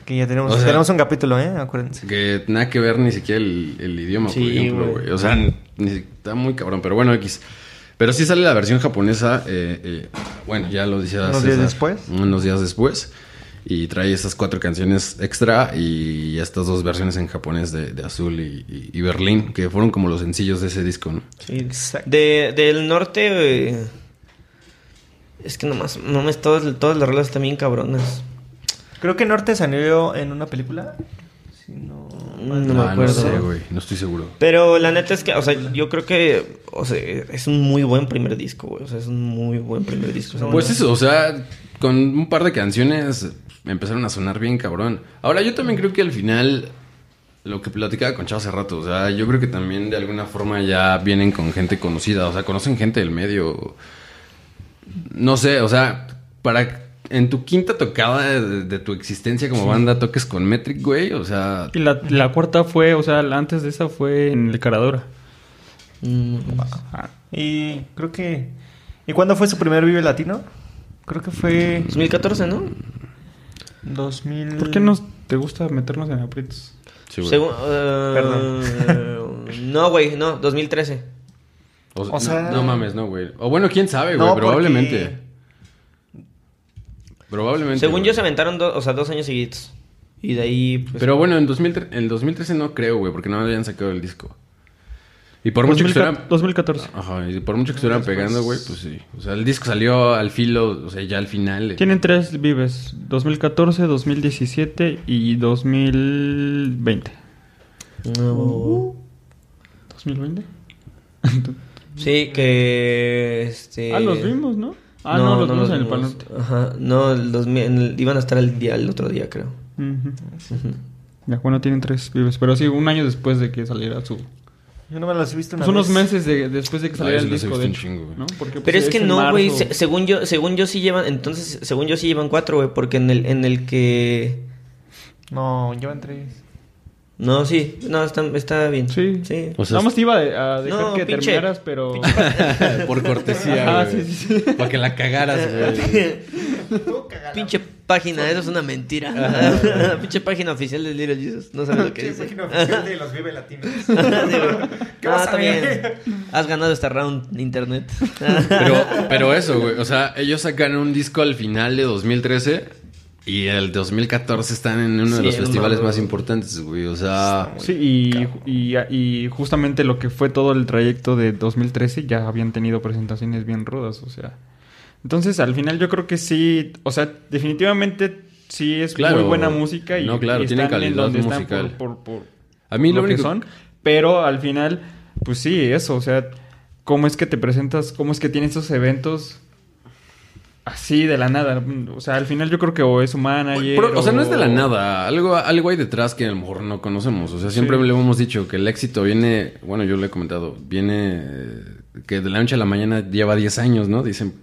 que ya tenemos,
O sea-
tenemos un capítulo, ¿eh? Acuérdense.
Que nada que ver ni siquiera el, el idioma, por ejemplo,
güey.
O sea, ni- ni- está muy cabrón, pero bueno, X. Pero sí sale la versión japonesa, eh, eh, bueno, ya lo decía
Unos
César,
días después.
Unos días después. Y trae esas cuatro canciones extra y estas dos versiones en japonés de, de Azul y, y- y Berlín, que fueron como los sencillos de ese disco, ¿no?
Sí.
Exacto.
De, del norte, eh, es que nomás, nomás todas, todas las rolas están bien cabronas.
Creo que Norte salió en una película. Si no...
No me
Ah,
acuerdo.
sé, güey. No estoy seguro.
Pero la neta es que, o sea, yo creo que, o sea, es un muy buen primer disco, güey. O sea, es un muy buen primer disco. O sea,
Pues
no-
eso, o sea, con un par de canciones empezaron a sonar bien cabrón. Ahora, yo también creo que al final, lo que platicaba con Chavo hace rato, o sea, yo creo que también de alguna forma ya vienen con gente conocida, o sea, conocen gente del medio. No sé, o sea, para en tu quinta tocada de, de tu existencia como banda toques con Metric, güey, o sea,
Y la, la cuarta fue, o sea, la antes de esa fue en el Caradora.
Mm,
Ah,
Y creo que... ¿Y cuándo fue su primer Vive Latino? Creo que fue
2014, ¿no?
2000...
¿Por qué no te gusta meternos en aprietos?
sí, güey.
Según- eh, no, güey, no, 2013.
O,
o sea-
no, no mames, no, güey. O bueno, quién sabe, güey,
No,
probablemente. Probablemente.
Según
güey.
yo se aventaron dos, o sea, dos años seguidos. Y de ahí, pues...
Pero bueno, en 2013, en 2013 no creo, güey, porque no habían sacado el disco. Y por mucho que estuvieran...
2014.
Ajá, y por mucho que estuvieran pegando, güey, pues sí. O sea, el disco salió al filo, o sea, ya al final.
Tienen tres vives, 2014, 2017 y 2020.
No.
¿2020?
Sí, que... Este...
Ah, los vimos, ¿no? Ah, no, los vimos en el Pal. Norte.
Ajá, no, el 2000 en el- iban a estar el día el otro día, creo.
Ujú. Ya, bueno, tienen tres vives, pero sí, un año después de que saliera su...
Yo no me las he visto una
Pues unos
vez.
meses de- después de que
Ah,
saliera el
los
disco, de hecho,
chingo.
¿no? Porque, pues,
Pero es que no, güey. se- según yo, según yo sí llevan, entonces, según yo sí llevan cuatro, güey, porque en el, en el que,
No, llevan tres.
No, sí, no, está, está bien.
Sí.
sí.
O sea,
Nada más te iba a dejar
No,
que
pinche-
terminaras, pero...
por cortesía,
Ah,
güey.
sí, sí, sí.
Para que la cagaras, güey.
Pinche página, eso es una mentira. Pinche página oficial de Little Jesus. No sabes lo que dice.
de los Vive Latinos. ¿Qué
Ah,
a ver?
Has ganado esta round internet.
Pero, pero eso, güey. O sea, ellos sacan un disco al final de 2013 y el 2014 están en uno de los festivales más importantes, güey. O sea,
Sí, y, y, y justamente lo que fue todo el trayecto de 2013 ya habían tenido presentaciones bien rudas, o sea. Entonces, al final yo creo que sí, o sea, definitivamente sí es
Claro.
muy buena música y,
No, claro,
y
tienen
están en
calidad
donde están
musical.
por, por, por
a mí lo,
lo que
único
son, pero al final, pues sí, eso, o sea, cómo es que te presentas, cómo es que tienes esos eventos así de la nada, o sea, al final yo creo que o es manager
Pero, o sea, no es de la nada. Algo, algo hay detrás que a lo mejor no conocemos. O sea, siempre
Sí.
le hemos dicho que el éxito viene, bueno, yo lo he comentado, viene eh, que de la noche a la mañana lleva 10 años, ¿no? Dicen,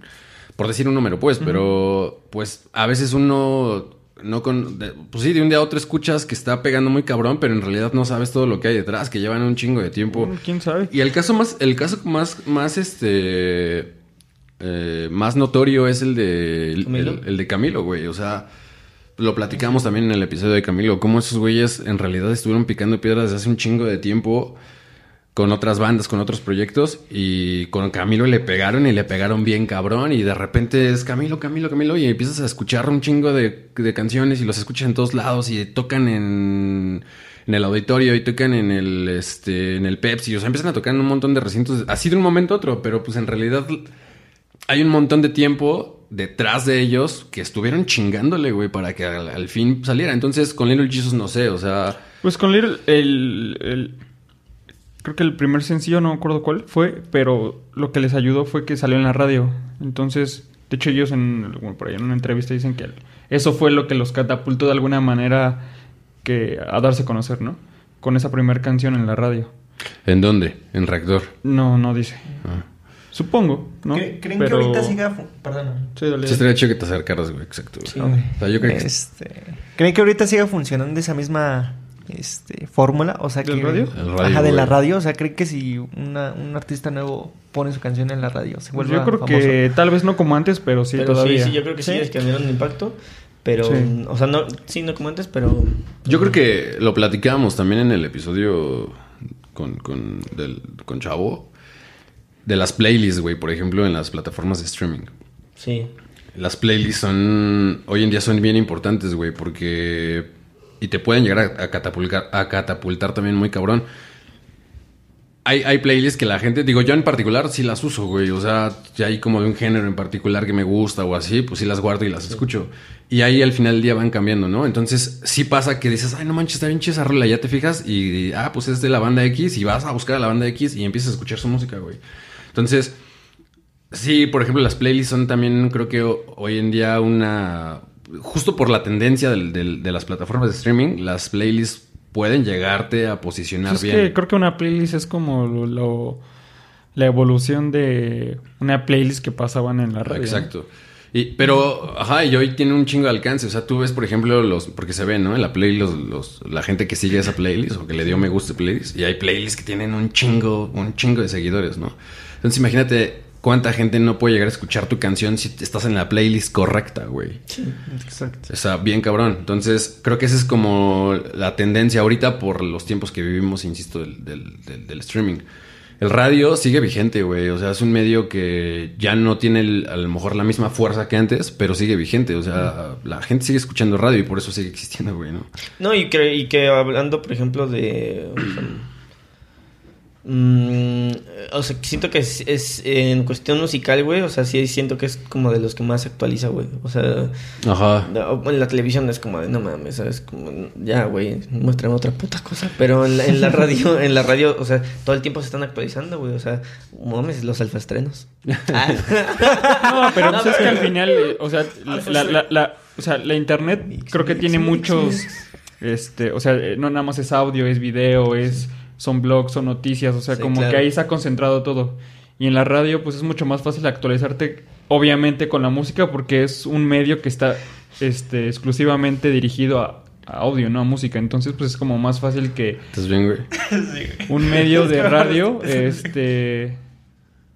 por decir un número, pues, pero pues a veces uno no con, de- pues sí, de un día a otro escuchas que está pegando muy cabrón, pero en realidad no sabes todo lo que hay detrás, que llevan un chingo de tiempo.
Mm, ¿Quién sabe?
Y el caso más, el caso más, más este eh, más notorio es el de el,
¿Camilo?
el- el de Camilo, güey. O sea, lo platicamos también en el episodio de Camilo, cómo esos güeyes en realidad estuvieron picando piedras desde hace un chingo de tiempo con otras bandas, con otros proyectos, y con Camilo le pegaron y le pegaron bien cabrón, y de repente es Camilo, Camilo, Camilo, y empiezas a escuchar un chingo de, de canciones y los escuchas en todos lados y tocan en, en el auditorio y tocan en el, este, en el Pepsi, o sea, empiezan a tocar en un montón de recintos, así de un momento a otro, pero pues en realidad hay un montón de tiempo detrás de ellos que estuvieron chingándole, güey, para que al, al fin saliera. Entonces, con Little Jesus no sé, o sea...
Pues con Little, el, el- Creo que el primer sencillo, no me acuerdo cuál fue, pero lo que les ayudó fue que salió en la radio. Entonces, de hecho ellos en, bueno, por ahí en una entrevista dicen que eso fue lo que los catapultó de alguna manera que a darse a conocer, ¿no? Con esa primera canción en la radio.
¿En dónde? En Reactor.
No, no dice.
Ah.
Supongo, ¿no?
¿Creen que
Pero-
ahorita siga... Perdón.
Sí, dale,
Sí, estaría chido que te acercaras, güey, exacto. güey.
Sí.
O sea, yo creo que...
Este, ¿Creen que ahorita siga funcionando esa misma este, fórmula? O sea,
¿Del
que,
radio?
El radio,
Ajá, de la
güey.
radio. O sea, ¿creen que si una- un artista nuevo pone su canción en la radio se vuelve
yo creo
famoso?
que tal vez no como antes, pero sí
pero
todavía.
sí, sí, yo creo que sí,
¿Sí?
es que un impacto. Pero,
Sí.
o sea, no, sí, no como antes, pero...
Yo creo que lo platicábamos también en el episodio con, con, del, con Chavo. De las playlists, güey, por ejemplo, en las plataformas de streaming.
Sí.
las playlists son, hoy en día son bien importantes, güey, porque... Y te pueden llegar a, a catapultar, a catapultar también muy cabrón. Hay, hay playlists que la gente, digo, yo en particular sí las uso, güey. O sea, si hay como de un género en particular que me gusta o así, pues sí las guardo y las escucho. Y ahí al final del día van cambiando, ¿no? Entonces sí pasa que dices, ay, no manches, está bien chida rola, ya te fijas y, ah, pues es de la banda X y vas a buscar a la banda X y empiezas a escuchar su música, güey. Entonces, sí, por ejemplo, las playlists son también, creo que ho- hoy en día una... Justo por la tendencia del- del- de las plataformas de streaming, las playlists pueden llegarte a posicionar
Es
bien.
que creo que una playlist es como lo, lo- la evolución de una playlist que pasaban en la radio.
Exacto. Y, pero, ajá, y hoy tiene un chingo de alcance. O sea, tú ves, por ejemplo, los, porque se ve, ¿no? En la playlist, los, los- la gente que sigue esa playlist o que le dio me gusta playlist. Y hay playlists que tienen un chingo, un chingo de seguidores, ¿no? Entonces, imagínate cuánta gente no puede llegar a escuchar tu canción si estás en la playlist correcta, güey.
Exacto.
O sea, bien cabrón. Entonces, creo que esa es como la tendencia ahorita por los tiempos que vivimos, insisto, del, del- del- del streaming. El radio sigue vigente, güey. O sea, es un medio que ya no tiene el- a lo mejor la misma fuerza que antes, pero sigue vigente. O sea, la gente sigue escuchando radio y por eso sigue existiendo, güey, ¿no?
No, y que, y que hablando, por ejemplo, de... o sea, mm, o sea, siento que es, es en cuestión musical, güey. O sea, sí siento que es como de los que más se actualiza, güey. O sea,
Ajá.
no, en la televisión es como de no mames, ¿sabes? Como, ya, güey, muéstrame otra puta cosa. Pero en la, en la radio, en la radio, o sea, todo el tiempo se están actualizando, güey. O sea, mames, los alfaestrenos.
No, pero pues es que al final, o sea, la, la- la- o sea, la internet creo que tiene muchos, este, o sea, eh, no nada más es audio, es video, es, son blogs, son noticias, o sea,
Sí,
como
claro.
que ahí se ha concentrado todo. Y en la radio, pues es mucho más fácil actualizarte, obviamente, con la música, porque es un medio que está, este, exclusivamente dirigido a, a audio, no a música. Entonces, pues es como más fácil que
¿Estás bien, güey?
un medio de radio, este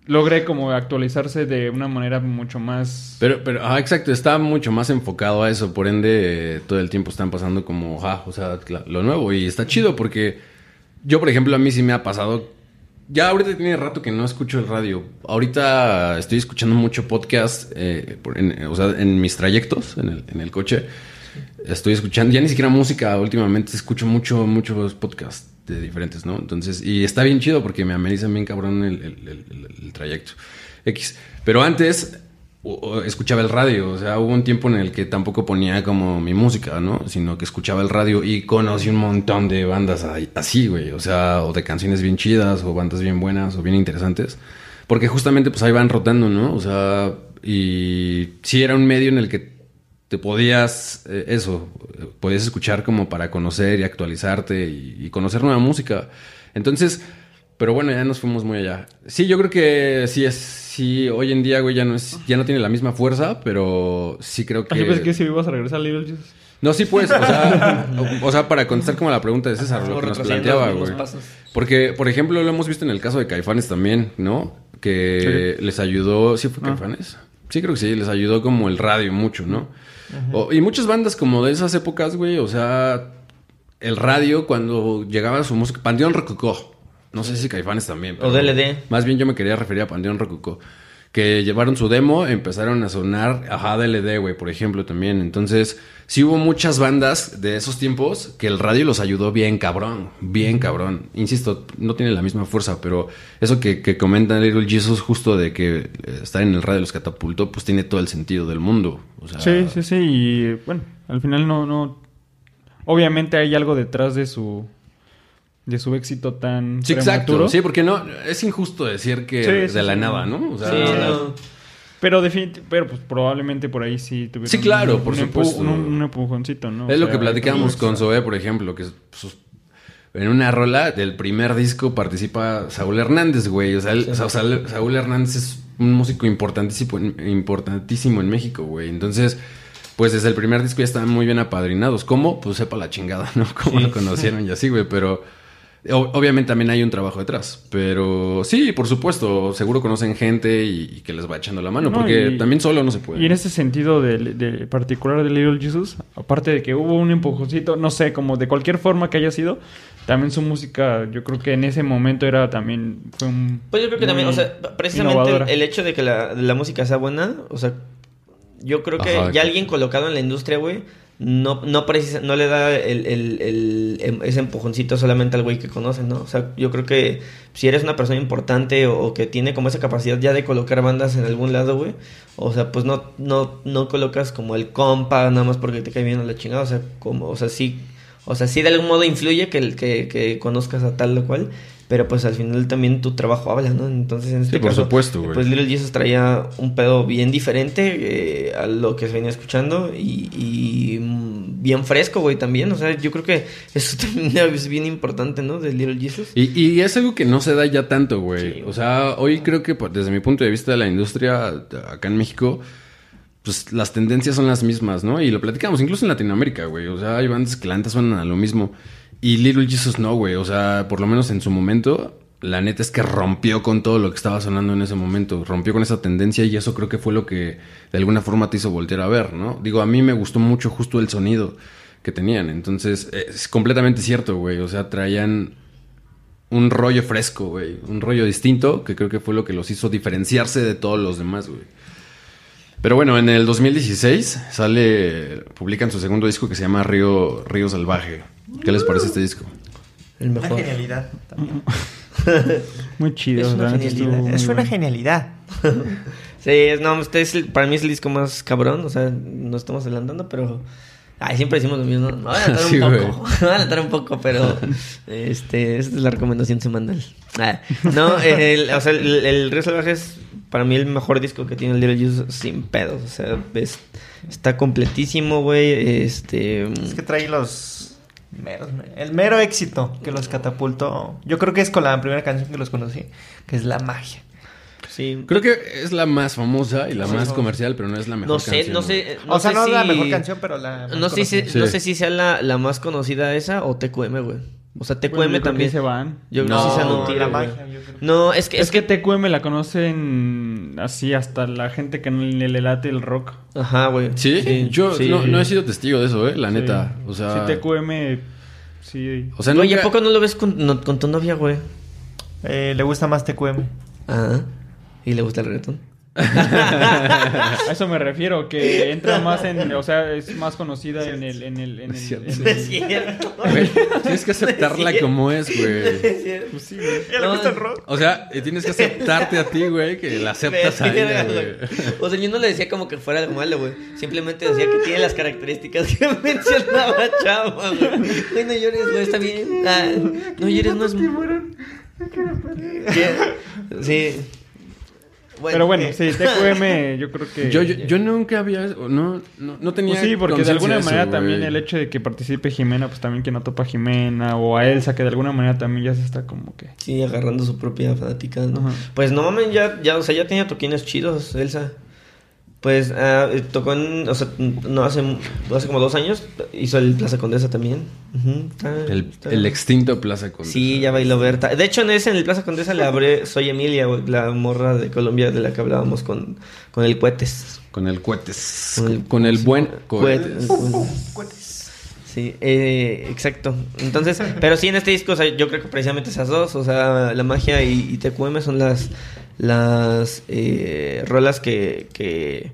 logre como actualizarse de una manera mucho más
Pero, pero, ah, exacto, está mucho más enfocado a eso, por ende, eh, todo el tiempo están pasando como, ah, o sea, lo nuevo, y está chido porque yo, por ejemplo, a mí sí me ha pasado, ya ahorita tiene rato que no escucho el radio, ahorita estoy escuchando mucho podcast, eh, en- o sea, en mis trayectos, en el, coche, estoy escuchando, ya ni siquiera música, últimamente escucho mucho, muchos podcasts de diferentes, ¿no? Entonces, y está bien chido porque me amenizan bien cabrón el, el- trayecto. X. Pero antes escuchaba el radio, o sea, hubo un tiempo en el que tampoco ponía como mi música, ¿no? Sino que escuchaba el radio y conocí un montón de bandas así, güey, o sea, o de canciones bien chidas, o bandas bien buenas, o bien interesantes, porque justamente pues ahí van rotando, ¿no? O sea, y sí era un medio en el que te podías, eh, eso, podías escuchar como para conocer y actualizarte y conocer nueva música. Entonces, pero bueno, ya nos fuimos muy allá. Sí, yo creo que sí es, sí, hoy en día, güey, ya no es, ya no tiene la misma fuerza, pero sí creo que...
Yo pensé que si ibas a regresar a Little Jesus.
No, sí, pues, o sea, o, o sea, para contestar como la pregunta de César, lo que nos planteaba, güey. Porque, por ejemplo, lo hemos visto en el caso de Caifanes también, ¿no? Que les ayudó, ¿sí fue
Ah.
Caifanes? Sí, creo que sí, les ayudó como el radio mucho, ¿no? O- y muchas bandas como de esas épocas, güey, o sea, el radio cuando llegaba su música, Panteón Rococó, no sé si Caifanes también.
O DLD.
Más bien yo me quería referir a Panteón Rococó. Que llevaron su demo, empezaron a sonar, ajá, DLD, güey, por ejemplo, también. Entonces, sí hubo muchas bandas de esos tiempos que el radio los ayudó bien cabrón, bien cabrón. Insisto, no tiene la misma fuerza, pero eso que, que comenta Little Jesus justo de que eh, estar en el radio los catapultó, pues tiene todo el sentido del mundo. O sea,
Sí, sí, sí. Y bueno, al final no, no. Obviamente hay algo detrás de su. De su éxito tan.
Sí, exacto. Sí, porque no, es injusto decir que
Sí,
de
sí,
la
sí.
nada, ¿no? O sea,
Sí, no.
Pero. Pero pues probablemente por ahí sí tuvieron.
Sí, claro, por
un, empu-
supuesto.
Un, un empujoncito, ¿no?
Es
O
lo
sea,
que platicamos con Zoé, por ejemplo, que sus- en una rola del primer disco participa Saúl Hernández, güey. O sea, el- o sea, Saúl Saúl Hernández es un músico importantísimo, en- importantísimo en México, güey. Entonces, pues desde el primer disco ya estaban muy bien apadrinados. ¿Cómo? Pues sepa la chingada, ¿no? Cómo lo conocieron y así, güey, pero... o- Obviamente también hay un trabajo detrás, pero sí, por supuesto, seguro conocen gente y, y que les va echando la mano,
No,
porque
y-
también solo no se puede.
Y en ese sentido de, de particular de Little Jesus, aparte de que hubo un empujoncito, no sé, como de cualquier forma que haya sido, también su música, yo creo que en ese momento era también fue un
Pues yo creo que también, o sea, precisamente
innovadora.
el hecho de que la, la música sea buena, o sea, yo creo que
Ajá,
ya
que-
alguien colocado en la industria, güey, no, no, precisa, no le da el, el- em- ese empujoncito solamente al güey que conoce, ¿no? O sea, yo creo que si eres una persona importante o, que tiene como esa capacidad ya de colocar bandas en algún lado, güey, o sea, pues no, no, no colocas como el compa nada más porque te cae bien a la chingada, o sea, como, o sea, sí, o sea, sí de algún modo influye que, que, que conozcas a tal o cual, pero pues al final también tu trabajo habla, ¿no? Entonces en este
Sí, por
caso,
supuesto, güey.
pues Little Jesus traía un pedo bien diferente eh, a lo que se venía escuchando y, y, mm, bien fresco, güey, también. O sea, yo creo que eso también es bien importante, ¿no? De Little Jesus.
Y, y es algo que no se da ya tanto, güey. o sea, hoy creo que pues, desde mi punto de vista de la industria acá en México, pues las tendencias son las mismas, ¿no? Y lo platicamos incluso en Latinoamérica, güey. O sea, hay bandas que la neta suenan a lo mismo. Y Little Jesus no, güey. O sea, por lo menos en su momento, la neta es que rompió con todo lo que estaba sonando en ese momento. Rompió con esa tendencia y eso creo que fue lo que de alguna forma te hizo voltear a ver, ¿no? Digo, a mí me gustó mucho justo el sonido que tenían. Entonces, es completamente cierto, güey. O sea, traían un rollo fresco, güey. Un rollo distinto, que creo que fue lo que los hizo diferenciarse de todos los demás, güey. Pero bueno, en el 2016 sale, publican su segundo disco que se llama Río, Río Salvaje. ¿Qué les parece este disco?
El
Una
mejor.
genialidad también.
Muy chido.
Es una genialidad.
Es una genialidad.
Sí, es, no, este es el- para mí es el disco más cabrón. O sea, no estamos adelantando, pero. Ay, siempre decimos lo mismo. Me voy a adelantar
Sí,
un
güey.
poco. Me voy a adelantar un poco, pero. Este, esta es la recomendación semanal. Ah, no, el, o sea, el, el Río Salvaje es para mí el mejor disco que tiene el Little Jesus sin pedos. O sea, es- está completísimo, güey. Este.
Es que trae los meros, el mero éxito que los catapultó. Yo creo que es con la primera canción que los conocí, que es La Magia.
Sí.
Creo que es la más famosa y la
Sí,
más
no.
comercial, pero no es la mejor
No sé,
canción,
no
güey.
sé. No
o sea,
sé
no es la mejor canción, pero la. más
No sé, si,
conocida.
no sé si sea la, la más conocida esa o TQM, güey. O sea, TQM
Bueno, yo creo que
también.
se van.
Yo creo que
No,
sí se han un
No,
tiro,
La. Magia, yo creo.
No, es que,
Es que TQM la conocen así hasta la gente que no le late el rock.
Ajá, güey.
¿Sí? yo
sí.
No, no he sido testigo de eso, ¿eh? La
Sí.
neta. O sea...
Sí, TQM, sí.
O sea,
Oye, ¿a
nunca-
poco no lo ves con, no- con tu novia, güey?
Eh, le gusta más TQM.
Ajá. ¿Y le gusta el reggaetón?
A eso me refiero, que entra más en, o sea, es más conocida en el, en el, en el,
Es cierto.
en el-
Es cierto.
Güey, tienes que aceptarla
Sí.
como es, güey.
Es cierto.
Pues sí, güey.
¿Ya le
No,
gusta el rock?
O sea, y tienes que aceptarte a ti, güey, que la aceptas a ella, güey.
O sea, yo no le decía como que fuera algo malo, güey. Simplemente decía que tiene las características que mencionaba güey. Güey, no llores, güey, está bien. Ah, no llores, no es... ¿Qué? Sí.
Pero bueno,
eh,
sí, TQM yo creo que...
Yo, yo, yo nunca había... No, no, no tenía
Pues sí, porque de alguna
eso,
manera también el hecho de que participe Jimena, pues también que no topa a Jimena o a Elsa, que de alguna manera también ya se está como que...
Sí, agarrando su propia fanática, ¿no?
Ajá.
Pues no mames, ya, ya, o sea, ya tenía toquines chidos, Elsa. Pues eh, tocó en, o sea, no hace, hace como dos años, hizo el Plaza Condesa también. Está-
El,
está-
el extinto Plaza Condesa.
Sí, ya bailó Berta. De hecho, en ese, en el Plaza Condesa le abre Soy Emilia, la morra de Colombia de la que hablábamos con, con el Cuetes.
Con el cohetes.
Con
Con
el-
buen
Cuetes.
cohetes.
Sí, eh, exacto. Entonces, pero sí en este disco, o sea, yo creo que precisamente esas dos, o sea, la magia y, y TQM son las las eh, rolas que, que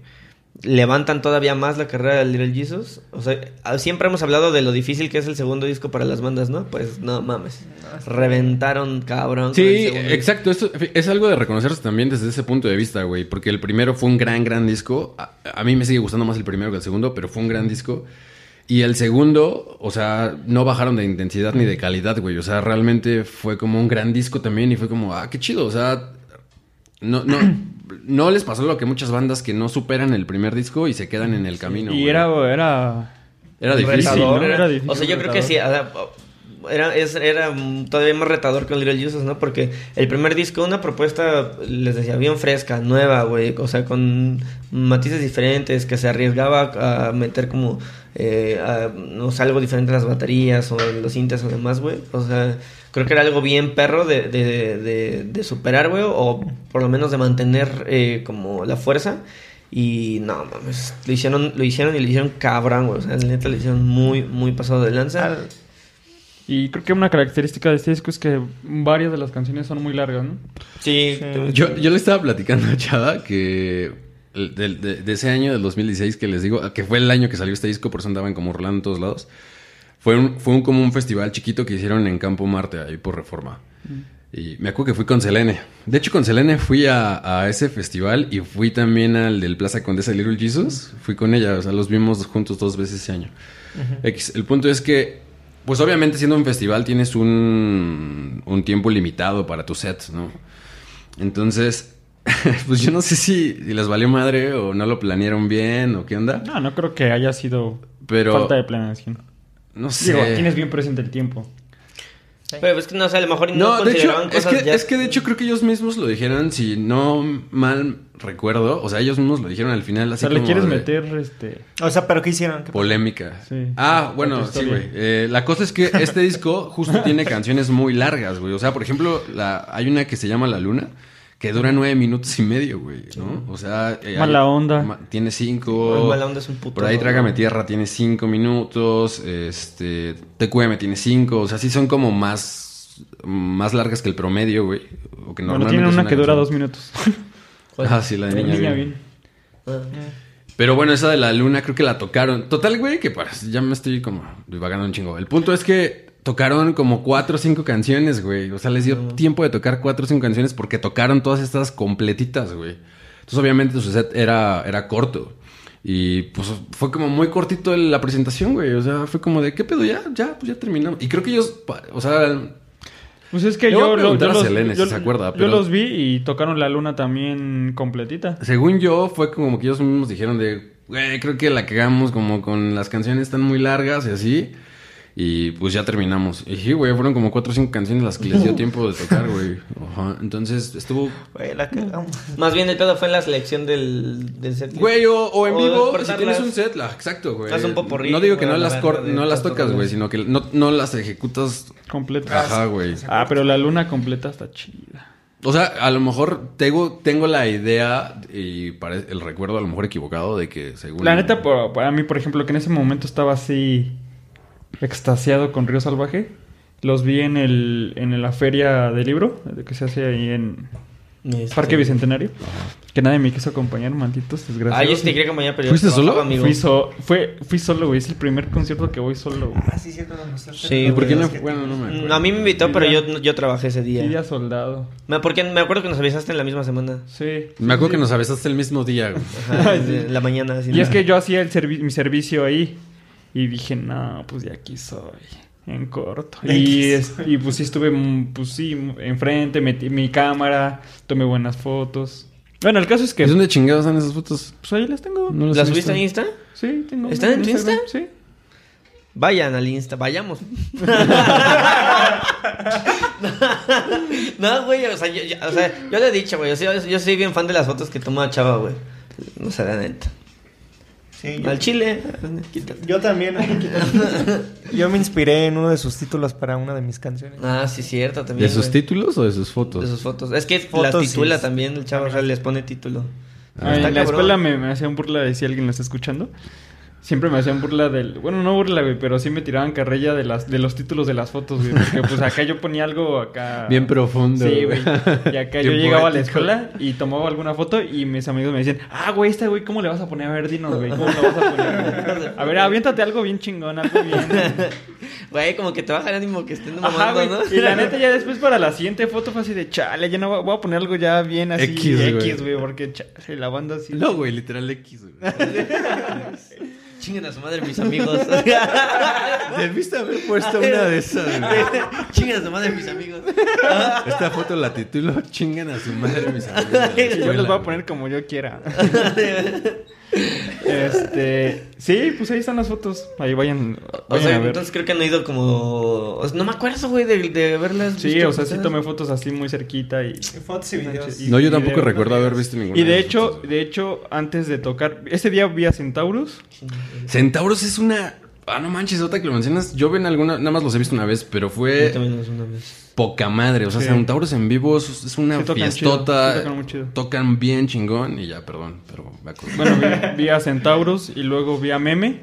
levantan todavía más la carrera de Little Jesus. O sea, ah, siempre hemos hablado de lo difícil que es el segundo disco para las bandas, ¿no? Pues no mames. Reventaron, cabrón.
Sí, exacto. Esto es algo de reconocerse también desde ese punto de vista, güey. Porque el primero fue un gran, gran disco. A, a mí me sigue gustando más el primero que el segundo, pero fue un gran disco. Y el segundo, o sea, no bajaron de intensidad ni de calidad, güey. O sea, realmente fue como un gran disco también y fue como, ah, qué chido. O sea, no, no, no les pasó lo que muchas bandas que no superan el primer disco y se quedan en el camino.
y
güey.
era, era...
Era difícil,
retador,
¿no?
era difícil,
O sea, yo creo que sí.
retador.
o sea, Era, es- era todavía más retador con Little Jesus, ¿no? Porque el primer disco, una propuesta, les decía, bien fresca, nueva, güey. O sea, con matices diferentes, que se arriesgaba a meter como, eh, no sé, algo diferente a las baterías o en los sintes o demás, güey. O sea, creo que era algo bien perro de, de, de, de superar, güey. O por lo menos de mantener eh, como la fuerza. Y no, mames, lo hicieron, lo hicieron y lo hicieron cabrón, güey. O sea, neta lo hicieron muy, muy pasado de lanza.
Y creo que una característica de este disco es que varias de las canciones son muy largas, ¿no?
Sí,
Yo, yo le estaba platicando a Chava que de, de ese año, del 2016, que les digo, que fue el año que salió este disco, por eso andaban como rolando en todos lados. Fue, un, fue un, como un festival chiquito que hicieron en Campo Marte, ahí por Reforma. Y me acuerdo que fui con Selene. De hecho, con Selene fui a, a ese festival y fui también al del Plaza Condesa Little Jesus. Fui con ella, o sea, los vimos juntos dos veces ese año. El punto es que, pues obviamente siendo un festival tienes un, un tiempo limitado para tus sets, ¿no? Entonces, pues yo no sé si, si les valió madre o no lo planearon bien o qué onda.
No, no creo que haya sido
Pero,
falta de planeación.
no sé.
Digo, tienes bien presente el tiempo.
Pero es que no sé, a lo mejor no,
No, de hecho, es que,
ya-
es que de hecho creo que ellos mismos lo dijeron, si no mal recuerdo, o sea, ellos mismos lo dijeron al final
O
así
sea, le quieres
de
meter este.
O sea, ¿pero qué hicieron? ¿Qué-
polémica.
Sí.
Ah, bueno, sí, güey. Eh, la cosa es que este disco justo tiene canciones muy largas, güey. O sea, por ejemplo, la, hay una que se llama La Luna, que dura nueve minutos y medio, güey, ¿no? O sea... eh,
Mala
hay-
onda.
ma- tiene cinco...
mala onda es un puto.
Por ahí Trágame Tierra tiene cinco minutos, este... TQM tiene cinco, o sea, sí son como más... Más largas que el promedio, güey. O que
Bueno,
normalmente
tiene
es
una que dura
canción.
dos minutos.
Ah, sí, la de Niña,
Niña
Bien.
bien.
Ah.
Pero bueno, esa de la luna creo que la tocaron. Total, güey, que para, ya me estoy como divagando un chingo. El punto es que tocaron como cuatro o cinco canciones, güey. O sea, les dio tiempo de tocar cuatro o cinco canciones porque tocaron todas estas completitas, güey. Entonces, obviamente, su set era, era corto. Y pues fue como muy cortito la presentación, güey. O sea, fue como de, ¿qué pedo? Ya, ya, pues ya terminamos. Y creo que ellos, o sea,
Pues es que
a
yo, lo- yo
a
los,
Selene si
yo-
se acuerda,
yo
pero-
los vi y tocaron la luna también completita.
Según yo, fue como que ellos mismos dijeron de, güey, creo que la cagamos como con las canciones están muy largas y así. Y pues ya terminamos. Y sí, güey, fueron como cuatro o cinco canciones las que les dio tiempo de tocar, güey. Ajá. Entonces estuvo,
Güey, la cagamos.
Más bien el pedo fue en la selección del, del set.
güey, o, o en
O
vivo, si tienes un set, la, exacto, güey.
Haz un
No digo que no las, cor- no las tocas, güey, sino que no, no las ejecutas.
Completa.
Ajá, güey.
Ah, pero la luna completa está chida.
O sea, a lo mejor tengo, tengo la idea y el recuerdo a lo mejor equivocado de que según...
La neta, para mí, por ejemplo, que en ese momento estaba así extasiado con Río Salvaje. Los vi en el en la feria del libro que se hace ahí en
Este-
Parque Bicentenario. Que nadie me quiso acompañar, malditos
Ah,
desgraciados.
yo sí te quería acompañar, pero yo
¿Fuiste solo?
amigo.
Fui, so- fue, fui solo, güey. Es el primer concierto que voy solo. güey.
Ah, sí, cierto, mostraste.
Sí,
¿Y por qué no? Bueno, no me
Mm,
acuerdo.
A mí me invitó, pero yo, yo trabajé ese día.
Día soldado.
Me- Porque me acuerdo que nos avisaste en la misma semana.
Sí.
Me acuerdo
sí,
que nos avisaste el mismo día, güey.
Ajá, en la mañana. así,
Y es
¿no?
que yo hacía el servi- mi servicio ahí. Y dije, no, pues de aquí soy. En corto. Y, es- y pues sí estuve, pues sí, enfrente, metí mi cámara, tomé buenas fotos. Bueno, el caso es que...
¿Es dónde chingados están esas fotos?
Pues ahí las tengo.
No las
¿La
he
subiste en Insta?
Sí, tengo.
¿Están en tu Insta?
Sí.
Vayan al Insta, vayamos. no, güey, o sea, yo, yo- o sea, yo le he dicho, güey, yo, yo soy bien fan de las fotos que toma Chava, güey. No sé, la neta.
Sí, yo,
Al chile, quítate.
yo también. yo me inspiré en uno de sus títulos para una de mis canciones.
Ah, sí, cierto, también.
¿De sus
güey.
títulos o de sus fotos?
De sus fotos. Es que
Fotos
las titula también, el chavo, o sea, les pone título.
Ah, en la
cabrón.
escuela me, me hacían burla de si alguien lo está escuchando. Siempre me hacían burla del... Bueno, no burla, güey, pero sí me tiraban carrilla de las de los títulos de las fotos, güey. Porque pues acá yo ponía algo acá...
Bien profundo.
Sí, güey. Y acá yo llegaba a la
poético.
escuela y tomaba alguna foto y mis amigos me decían, ah, güey, esta, güey, ¿cómo le vas a poner? A ver, dinos, güey, ¿cómo le vas a poner? güey? A ver, aviéntate algo bien chingón, algo bien...
Güey, como que te baja el ánimo que estén
Ajá,
mamando,
güey.
¿no?
Y la neta ya después para la siguiente foto fue así de, chale, ya no voy, voy a poner algo ya bien así
X,
X,
güey.
güey, porque chale, la banda así...
No, güey, literal X, güey.
Chinguen a su madre mis amigos.
Debiste haber puesto una de esas, güey.
Chinguen a su madre mis amigos.
Esta foto la titulo Chingan a su madre, mis amigos.
yo les voy a poner como yo quiera. Este, sí, pues ahí están las fotos. Ahí vayan,
O sea,
a ver.
entonces creo que no he ido como... o sea, no me acuerdo, güey, de, de verlas.
Sí,
visto
o sea, sí tomé fotos así muy cerquita y
Fotos y videos.
Y-
No, yo tampoco recuerdo haber visto ninguna.
y de hecho,
fotos.
de hecho antes de tocar, ese día vi a Centaurus.
Centauros es una. Ah, no manches, otra que lo mencionas. Yo en alguna. Nada más los he visto una vez, pero
Yo
fue
también lo hice una vez.
Poca madre. O sea,
Sí.
Centauros en vivo es, es una
Sí, tocan
fiestota.
chido, sí, tocan muy chido.
Tocan bien chingón. Y ya, perdón, pero me acuerdo.
Bueno, vi, vi a Centaurus y luego vi a Meme.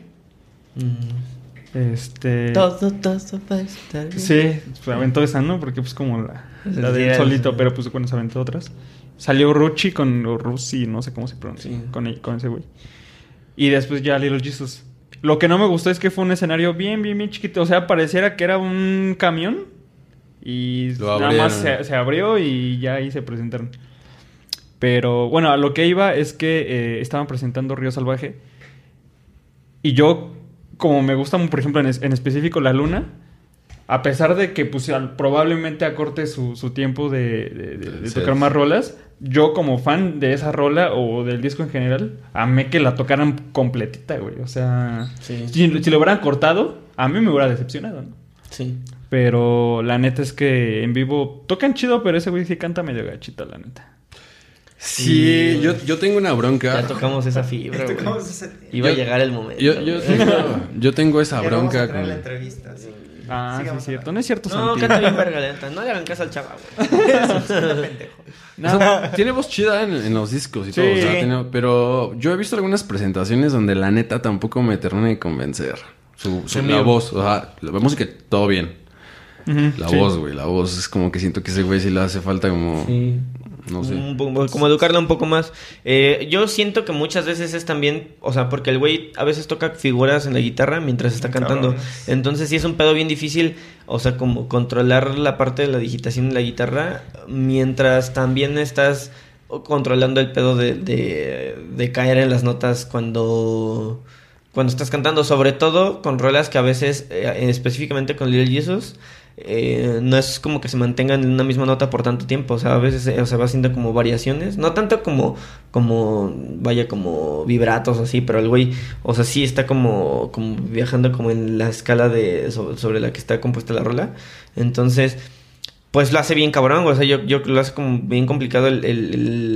Mm.
Este
Todo, todo va a estar bien.
Sí, se aventó esa, ¿no? Porque pues como la, la de solito, pero pues bueno, se aventó otras. Salió Ruchi con o Rusi, no sé cómo se pronuncia,
Sí.
con, el- con ese güey. Y después ya Little Jesus. Lo que no me gustó es que fue un escenario bien, bien, bien chiquito. O sea, pareciera que era un camión. Y nada más se, se abrió y ya ahí se presentaron. Pero bueno, a lo que iba es que eh, estaban presentando Río Salvaje. Y yo, como me gusta, por ejemplo, en, es- en específico La Luna, a pesar de que pues, al- probablemente acorte su, su tiempo de, de- de- de
Sí.
tocar más rolas, yo como fan de esa rola o del disco en general, amé que la tocaran completita, güey. O sea,
Sí.
si, si lo hubieran cortado, a mí me hubiera decepcionado, ¿no?
Sí.
Pero la neta es que en vivo tocan chido, pero ese güey sí canta medio gachito, la neta.
Sí, yo, yo tengo una bronca.
Ya tocamos esa fibra, güey.
Tocamos ese-
Iba a
Yo-
llegar el momento.
Yo, yo, tengo, yo tengo esa
Ya vamos a
bronca
traer
con...
la entrevista, sí.
Ah, sí, cierto.
hablando.
No es cierto,
No,
Santi.
canta bien verga, la neta. No le hagan caso al chava, güey.
pendejo.
No.
Tiene voz chida en, en los discos y
Sí.
todo, o sea, tiene- pero yo he visto algunas presentaciones donde la neta tampoco me termina de convencer. Su, su-
Sí,
la voz, o sea, la música todo bien. La
sí.
voz, güey, la voz es como que siento que ese güey sí le hace falta como...
Sí.
No sé.
Como educarla un poco más. Eh, yo siento que muchas veces es también, o sea, porque el güey a veces toca figuras en la guitarra mientras está cantando.
Cabrones.
Entonces sí es un pedo bien difícil, o sea, como controlar la parte de la digitación de la guitarra mientras también estás controlando el pedo de, de, de caer en las notas cuando, cuando estás cantando, sobre todo con rolas que a veces, eh, específicamente con Little Jesus, eh, no es como que se mantengan en una misma nota por tanto tiempo, o sea, a veces eh, o sea, va haciendo como variaciones, no tanto como, como, vaya, como vibratos o así, pero el güey, o sea, sí está como, como viajando como en la escala de so- sobre la que está compuesta la rola, entonces, pues lo hace bien cabrón, o sea, yo, yo lo hace como bien complicado el, el-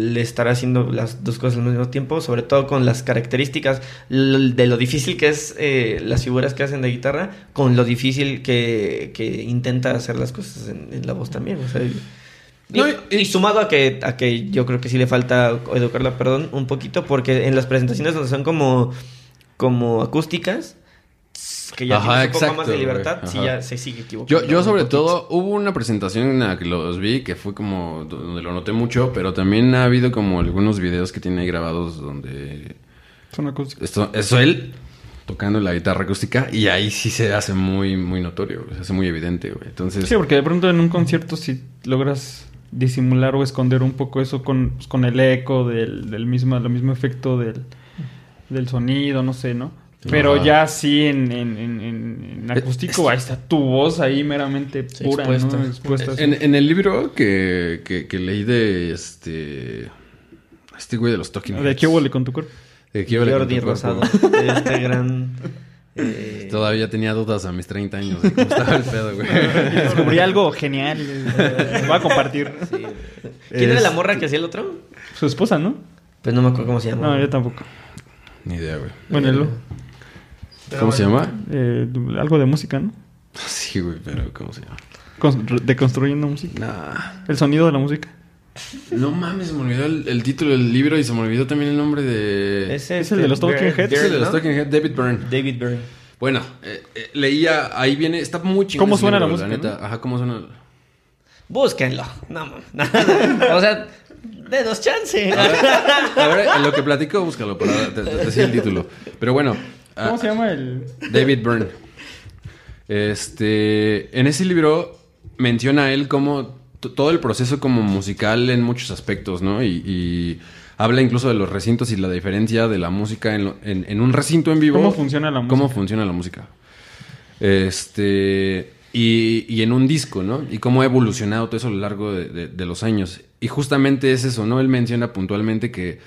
el estar haciendo las dos cosas al mismo tiempo, sobre todo con las características de lo difícil que es eh, las figuras que hacen de guitarra, con lo difícil que, que intenta hacer las cosas en, en la voz también, o sea, y,
No,
y-
y-
y sumado a que, a que yo creo que sí le falta educarla, perdón, un poquito, porque en las presentaciones donde son como, como acústicas, que ya
Ajá,
tienes un poco más de libertad, sí
ajá.
ya se sigue equivocando.
Yo, yo sobre
poquito.
todo, hubo una presentación en la que los vi que fue como donde lo noté mucho, pero también ha habido como algunos videos que tiene ahí grabados donde
Son acústicos.
esto es él tocando la guitarra acústica y ahí sí se hace muy muy notorio, se hace muy evidente, güey. Entonces,
Sí, porque de pronto en un concierto si logras disimular o esconder un poco eso con, pues, con el eco del, del mismo, el mismo efecto del, del sonido, no sé, ¿no? Pero ya sí en, en, en, en- en acústico, ahí está tu voz ahí meramente pura,
expuesta.
¿no? Expuesta.
en, en el libro que, que, que leí de este este güey de los Talking
¿De qué huele con tu cuerpo?
De qué huele con tu cuerpo.
Rosado, de este gran... eh,
Todavía tenía dudas a mis 30 años de cómo estaba el pedo, güey.
Descubrí algo genial. eh, Voy a compartir.
sí. ¿Quién era la
Es-
morra que hacía el otro?
Su esposa, ¿no?
Pues no me acuerdo cómo se llama.
No, yo tampoco.
Ni idea, güey.
Bueno,
¿Cómo se llama?
eh, algo de música, ¿no?
Sí, güey, pero ¿cómo se llama?
Cons- Deconstruyendo música.
Nah.
El sonido de la música.
No mames, se me olvidó el, el título del libro y se me olvidó también el nombre de...
Ese
Es el de los Talking Heads.
Es el de los
¿no?
Talking Heads, David Byrne.
David Byrne.
Bueno, eh, eh, leía, ahí viene, está muy chingón.
¿Cómo suena la música,
neta. Ajá, ¿cómo suena?
Búsquenlo. No, no, no. O sea, denos chance.
A ver, a ver, en lo que platico, búscalo para decir el título. Pero bueno.
¿Cómo
ah,
se llama el...?
David Byrne. Este, en ese libro menciona él como todo el proceso como musical en muchos aspectos, ¿no? Y, y habla incluso de los recintos y la diferencia de la música en, lo- en- en un recinto en vivo.
¿Cómo funciona la
Cómo
música?
funciona la música. Este, y, y en un disco, ¿no? Y cómo ha evolucionado todo eso a lo largo de, de- de los años. Y justamente es eso, ¿no? Él menciona puntualmente que,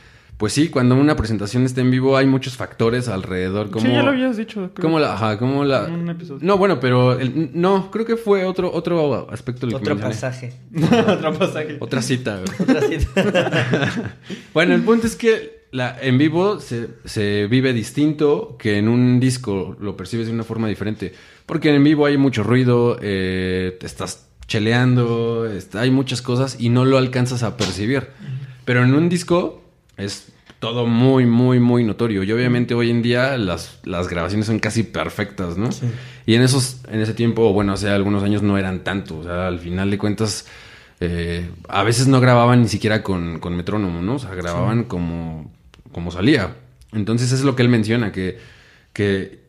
pues sí, cuando una presentación está en vivo hay muchos factores alrededor. Como,
Sí, ya lo habías dicho. creo.
¿Cómo la, ajá, cómo la...
En un episodio.
No, bueno, pero el- no, creo que fue otro, otro aspecto del que
Otro pasaje.
Otro pasaje.
Otra cita, güey.
Otra cita.
Bueno, el punto es que la, en vivo se, se vive distinto que en un disco lo percibes de una forma diferente. Porque en vivo hay mucho ruido, eh, te estás cheleando, está- hay muchas cosas y no lo alcanzas a percibir. Pero en un disco es todo muy, muy, muy notorio. Y obviamente hoy en día las, las grabaciones son casi perfectas, ¿no? Y en esos, en ese tiempo, bueno, hace algunos años no eran tanto. O sea, al final de cuentas, eh, a veces no grababan ni siquiera con, con metrónomo, ¿no? O sea, grababan como, como salía. Entonces es lo que él menciona, que, que,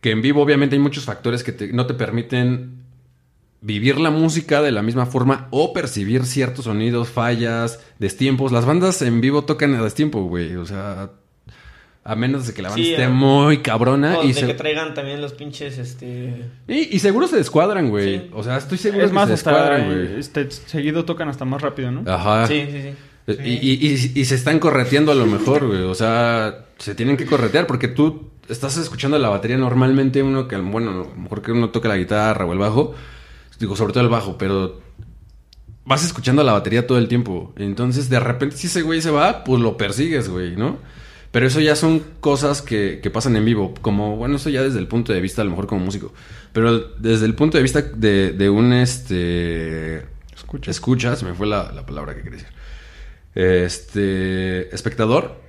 que en vivo obviamente hay muchos factores que te- no te permiten vivir la música de la misma forma o percibir ciertos sonidos, fallas, destiempos. Las bandas en vivo tocan a destiempo, güey. O sea, a menos de que la banda
Sí,
esté
eh.
muy cabrona.
O
y,
de
se-
que traigan también los pinches, este...
y, y seguro se descuadran, güey.
Sí.
O sea, estoy seguro
Es
que
más,
se descuadran, güey.
este, seguido tocan hasta más rápido, ¿no?
Ajá.
Sí, sí, sí.
Y, y- y- y se están correteando a lo mejor, güey. O sea, se tienen que corretear porque tú estás escuchando la batería normalmente. Uno que, bueno, a lo mejor que uno toca la guitarra o el bajo. Digo, sobre todo el bajo, pero vas escuchando la batería todo el tiempo. Entonces, de repente, si ese güey se va, pues lo persigues, güey, ¿no? Pero eso ya son cosas que, que pasan en vivo. Como, bueno, eso ya desde el punto de vista, a lo mejor como músico. Pero desde el punto de vista de, de un este.
Escucha.
Escucha, se me fue la, la palabra que quería decir. Este. Espectador.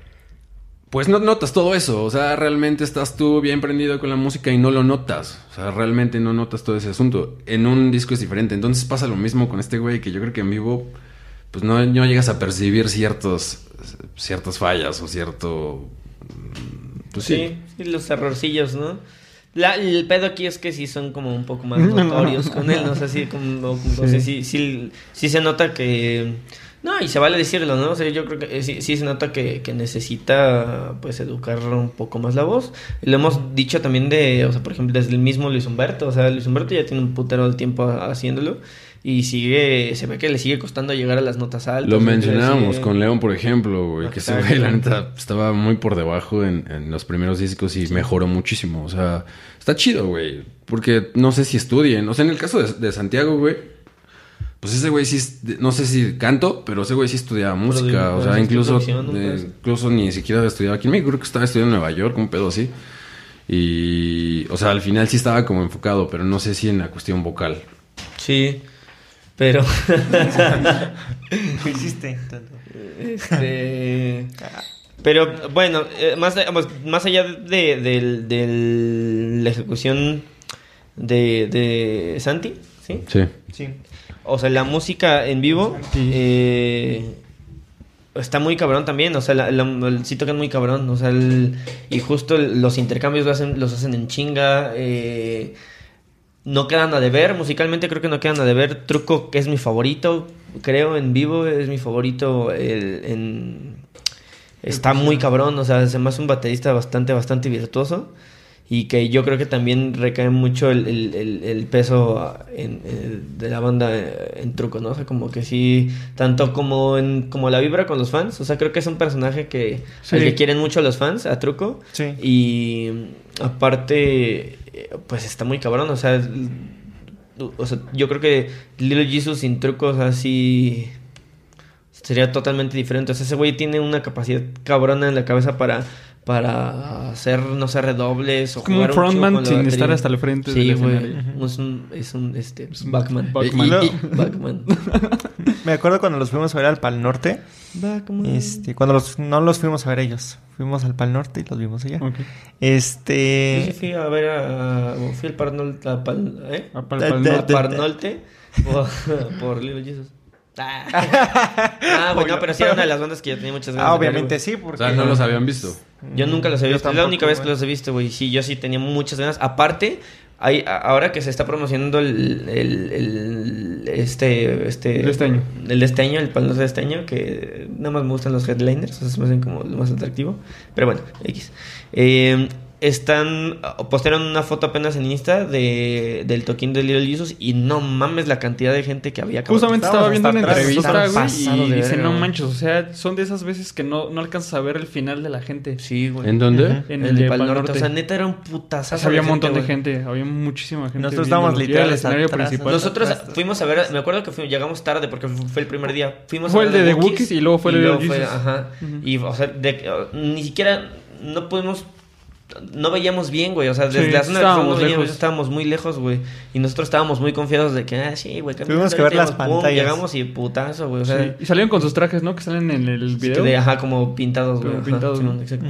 Pues no notas todo eso. O sea, realmente estás tú bien prendido con la música y no lo notas. O sea, realmente no notas todo ese asunto. En un disco es diferente. Entonces pasa lo mismo con este güey que yo creo que en vivo. Pues no, no llegas a percibir ciertos. ciertas fallas o cierto. Pues sí.
Sí, sí, los errorcillos, ¿no? La- el pedo aquí es que sí son como un poco más notorios con él, no sé si como, no sé si, si, si se nota que no, y se vale decirlo, ¿no? O sea, yo creo que eh, sí, sí se nota que, que necesita pues educar un poco más la voz. Lo hemos dicho también de, o sea, por ejemplo, desde el mismo Luis Humberto, o sea, Luis Humberto ya tiene un putero de tiempo ha- haciéndolo y sigue, se ve que le sigue costando llegar a las notas altas.
Lo mencionábamos
sigue-
con León, por ejemplo, güey, que
Exacto.
güey, la neta, estaba muy por debajo en, en los primeros discos y mejoró muchísimo. O sea, está chido, güey, porque no sé si estudien. O sea, en el caso de, de Santiago, güey, pues ese güey sí, no sé si canto, pero ese güey sí estudiaba música. O sea, incluso, eh,
Pues.
incluso ni siquiera estudiaba aquí en México, creo que estaba estudiando en Nueva York, un pedo así. Y, o sea, al final sí estaba como enfocado, pero no sé si en la cuestión vocal.
Sí, pero...
¿Qué hiciste?
Este, pero bueno, eh, más, pues, más allá de, del- del- la ejecución de, de Santi, ¿sí?
Sí.
Sí.
O sea, la música en vivo eh, está muy cabrón también. O sea, la, la- el- sí tocan muy cabrón. O sea, el- y justo el- los intercambios lo hacen, los hacen en chinga. eh, no quedan a deber. Musicalmente creo que no quedan a deber. Truco, que es mi favorito, creo, en vivo. Es mi favorito. el- en- está muy cabrón. O sea, se me hace un baterista bastante, bastante virtuoso. Y que yo creo que también recae mucho el, el- el- el peso en- en- de la banda eh, en truco, ¿no? O sea, como que sí, tanto como en como la vibra con los fans. O sea, creo que es un personaje que,
Sí.
al que quieren mucho los fans, a truco.
Sí.
Y mm, aparte, eh, pues está muy cabrón. O sea, o sea, yo creo que Little Jesus sin trucos así sería totalmente diferente. O sea, ese güey tiene una capacidad cabrona en la cabeza para, para hacer, no sé, redobles o
Es como un
jugar chingo
frontman sin estar hasta el frente
Sí,
del escenario.
Es un, es un, este,
Es un
Backman.
Backman.
Y- y-
Backman.
Me acuerdo cuando los fuimos a ver al Pal Norte.
Backman.
Este, cuando los, no los fuimos a ver ellos. Fuimos al Pal Norte y los vimos allá.
Ok.
Yo sí
Este.
fui a ver a... Fui al Parnolte... A Pal, ¿eh?
Para el
de-
norte.
a Parnolte por, por Little Jesus. Ah, Ah, bueno, pero sí era una de las bandas que yo tenía muchas ganas
Ah,
de ver,
obviamente sí,
O
porque.
sea, no los habían visto.
Yo nunca los he
Yo
visto. Es la única vez que los he visto, güey. Sí, yo sí tenía muchas ganas. Aparte, hay, ahora que se está promocionando el, el, el- este, este...
El de este año.
El de este año, el palo de este año, que nada más me gustan los headliners. O sea, se me hacen como lo más atractivo. Pero bueno, X. Eh, están... Postearon una foto apenas en Insta de, del toquín de Little Jesus y no mames la cantidad de gente que había.
Justamente estaba viendo una entrevista, güey, y dice, no
güey".
manches, o sea, son de esas veces que no, no alcanzas a ver el final de la gente.
Sí, güey.
¿En dónde?
En
el,
el,
de Pal Norte.
Norte.
O sea, neta era un putazo.
O sea, había un montón de gente, había muchísima gente.
Nosotros estábamos
el
literales
escenario
atrás,
principal.
Nosotros
Atrás.
fuimos a ver, me acuerdo que fuimos- llegamos tarde porque fu- fue el primer día. Fuimos
Fue
a
el
ver
de The
Wookiees
y luego fue el de Little Jesus.
Ajá. Y, o sea, de- ni siquiera no pudimos. No veíamos bien, güey. O sea, desde
Sí,
la zona de
estábamos
veíamos- muy lejos, güey. Y nosotros estábamos muy confiados de que, ah, sí, güey.
Tuvimos que ver las pantallas.
Llegamos y putazo, güey. O sea,
Sí, Y salieron con sus trajes, ¿no? Que salen en el
que
video.
de- ajá, como pintados, güey. Ajá,
pintados,
Simón,
¿no?
exacto.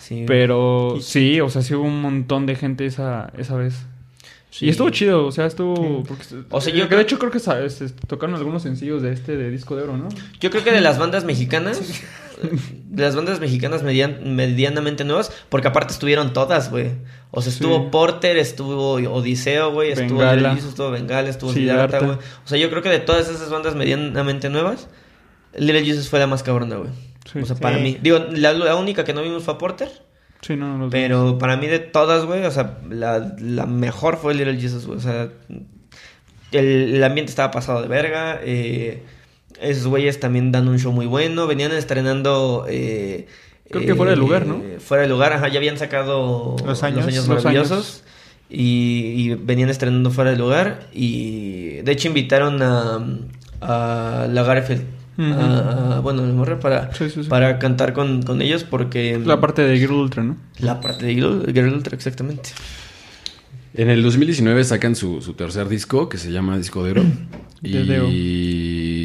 Sí.
Pero sí, o sea, sí hubo un montón de gente esa, esa vez.
Sí.
Y estuvo chido, o sea, estuvo... porque-
O sea,
eh,
yo
De hecho, creo que sa- se tocaron algunos sencillos de este, de Disco de Oro, ¿no?
Yo creo que de las bandas mexicanas, de las bandas mexicanas median- medianamente nuevas, porque aparte estuvieron todas, güey. O sea, estuvo
Sí.
Porter, estuvo Odiseo, güey, estuvo Jesus, estuvo Bengala, estuvo
Siddhartha.
Güey. O sea, yo creo que de todas esas bandas medianamente nuevas, Little Jesus fue la más cabrona, güey.
Sí.
o sea, para mí. Digo, la, la única que no vimos fue Porter,
Sí, no, no
pero para mí de todas, güey, o sea, la, la mejor fue Little Jesus, güey. O sea, el, el ambiente estaba pasado de verga. Eh, esos güeyes también dan un show muy bueno. Venían estrenando. eh,
Creo que fuera de lugar, ¿no?
Fuera de lugar, ajá. Ya habían sacado
Los años.
Los
maravillosos.
años.
Y, y venían estrenando fuera de lugar. Y de hecho invitaron a, a Lagerfeld.
Ujú.
a- a- bueno, la morra para,
Sí, sí, sí.
para cantar con, con ellos porque...
La parte de Girl Ultra, ¿no?
La parte de Girl, Girl Ultra, exactamente.
En el 2019 sacan su, su tercer disco que se llama Disco de Oro.
De Deo.
Y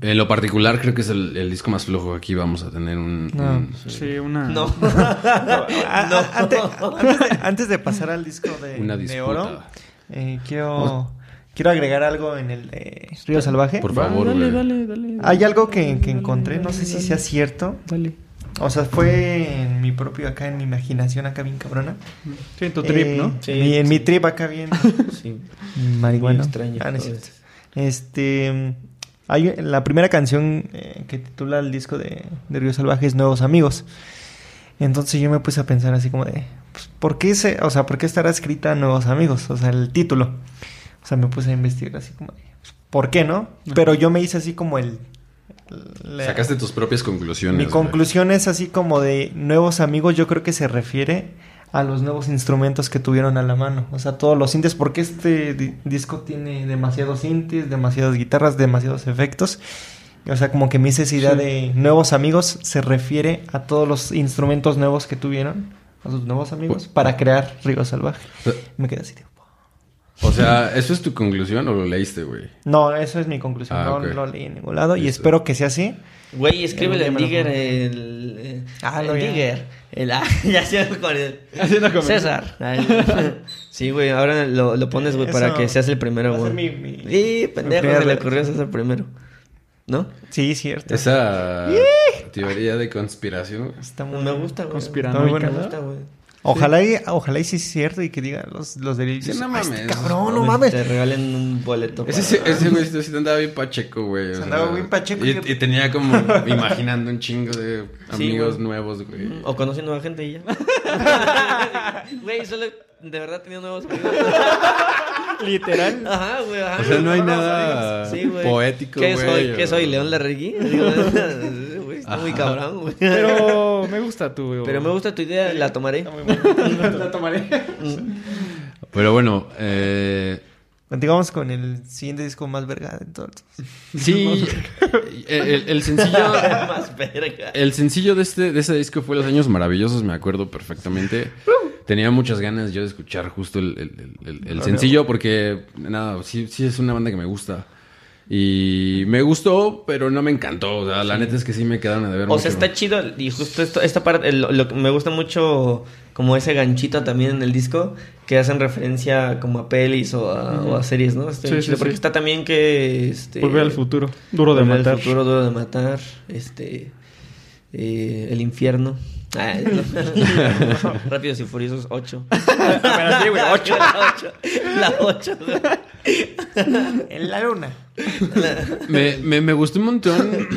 en lo particular creo que es el, el disco más flojo. Aquí vamos a tener un...
No.
un-
Sí, una...
No. No.
Antes, antes de, antes de pasar al disco de,
Una
de
disputa.
oro, eh, quiero, quiero agregar algo en el de Río Salvaje.
Por favor,
dale, dale, dale,
Hay algo que, que
dale,
encontré, no
dale,
sé si
dale,
sea cierto.
Dale.
O sea, fue en mi propio, acá en mi imaginación, acá bien cabrona.
Sí, en tu trip,
Eh,
¿no?
Sí,
mi- en
sí.
mi trip acá bien
Sí.
marihuana.
Muy extraño
Ah, no es
todo
cierto. Este, hay la primera canción eh, que titula el disco de, de Río Salvaje es Nuevos Amigos. Entonces yo me puse a pensar así como de, pues, ¿por qué se, o sea, por qué estará escrita Nuevos Amigos? O sea, el título. O sea, me puse a investigar así como de, pues, ¿por qué no? Pero yo me hice así como el... la-
Sacaste tus propias conclusiones.
mi
güey.
conclusión es así como de nuevos amigos, yo creo que se refiere a los nuevos instrumentos que tuvieron a la mano. O sea, todos los sintes, porque este di- disco tiene demasiados sintes, demasiadas guitarras, demasiados efectos. O sea, como que me hice esa idea
Sí.
de nuevos amigos se refiere a todos los instrumentos nuevos que tuvieron, a sus nuevos amigos,
Pu-
para crear Río Salvaje.
O-
Me quedé así de...
O sea, ¿eso es tu conclusión o lo leíste, güey?
No, eso es mi conclusión.
Ah,
no lo leí en ningún lado y
Listo.
espero que sea así.
Güey, escríbele en Digger el...
Ah,
el. Digger. El, ya se con el...
Haciendo.
César. Sí, güey, ahora lo, lo pones, güey, para que seas el primero, güey.
mi- mi-
Sí, pendejo, se le ocurrió a César primero. ¿No?
Sí, cierto.
Esa teoría de conspiración.
Está muy
Me gusta, güey.
Muy buena,
Me gusta, güey.
Ojalá y, ojalá y sí es cierto y que digan los, los de
Sí, no
"Ay, este
mames.
cabrón, no mames.
Te regalen un boleto.
Ese,
para-
ese güey sí andaba bien pacheco, güey. o
Se
sea,
andaba bien pacheco.
Y, y tenía como imaginando un chingo de
Sí,
amigos
güey.
nuevos, güey.
O conociendo a gente y ya. Güey, solo de verdad tenía nuevos amigos.
Literal.
Ajá, güey. Ajá.
O sea, no hay nada
amigos. Sí, güey.
poético,
¿Qué
güey,
soy? ¿Qué soy? ¿León Larregui? Está muy cabrón, güey.
Pero me gusta tu...
Pero me gusta tu idea, la tomaré.
La tomaré.
Pero bueno, eh,
Continuamos con el siguiente disco más verga de todos.
sí, el, el- el sencillo,
Más verga.
el sencillo de este, de ese disco fue Los Años Maravillosos, me acuerdo perfectamente. Tenía muchas ganas yo de escuchar justo el, el- el- el sencillo porque, nada, sí, sí es una banda que me gusta. Y me gustó, pero no me encantó. O sea, la neta es que sí me quedaron a deber
O sea, está chido y justo esto, esta parte, lo, que me gusta mucho como ese ganchito también en el disco que hacen referencia como a pelis o a, o a series, ¿no? Está
Sí,
bien
sí,
chido, porque
sí.
está también que... Este,
Volver al futuro. Duro de
Volver al
matar.
futuro, duro de matar, este... eh, el infierno. Ah, no. Rápidos y Furiosos 8.
Pero sí, güey, ocho.
La 8. La 8.
En la luna.
Me, me, me gustó un montón.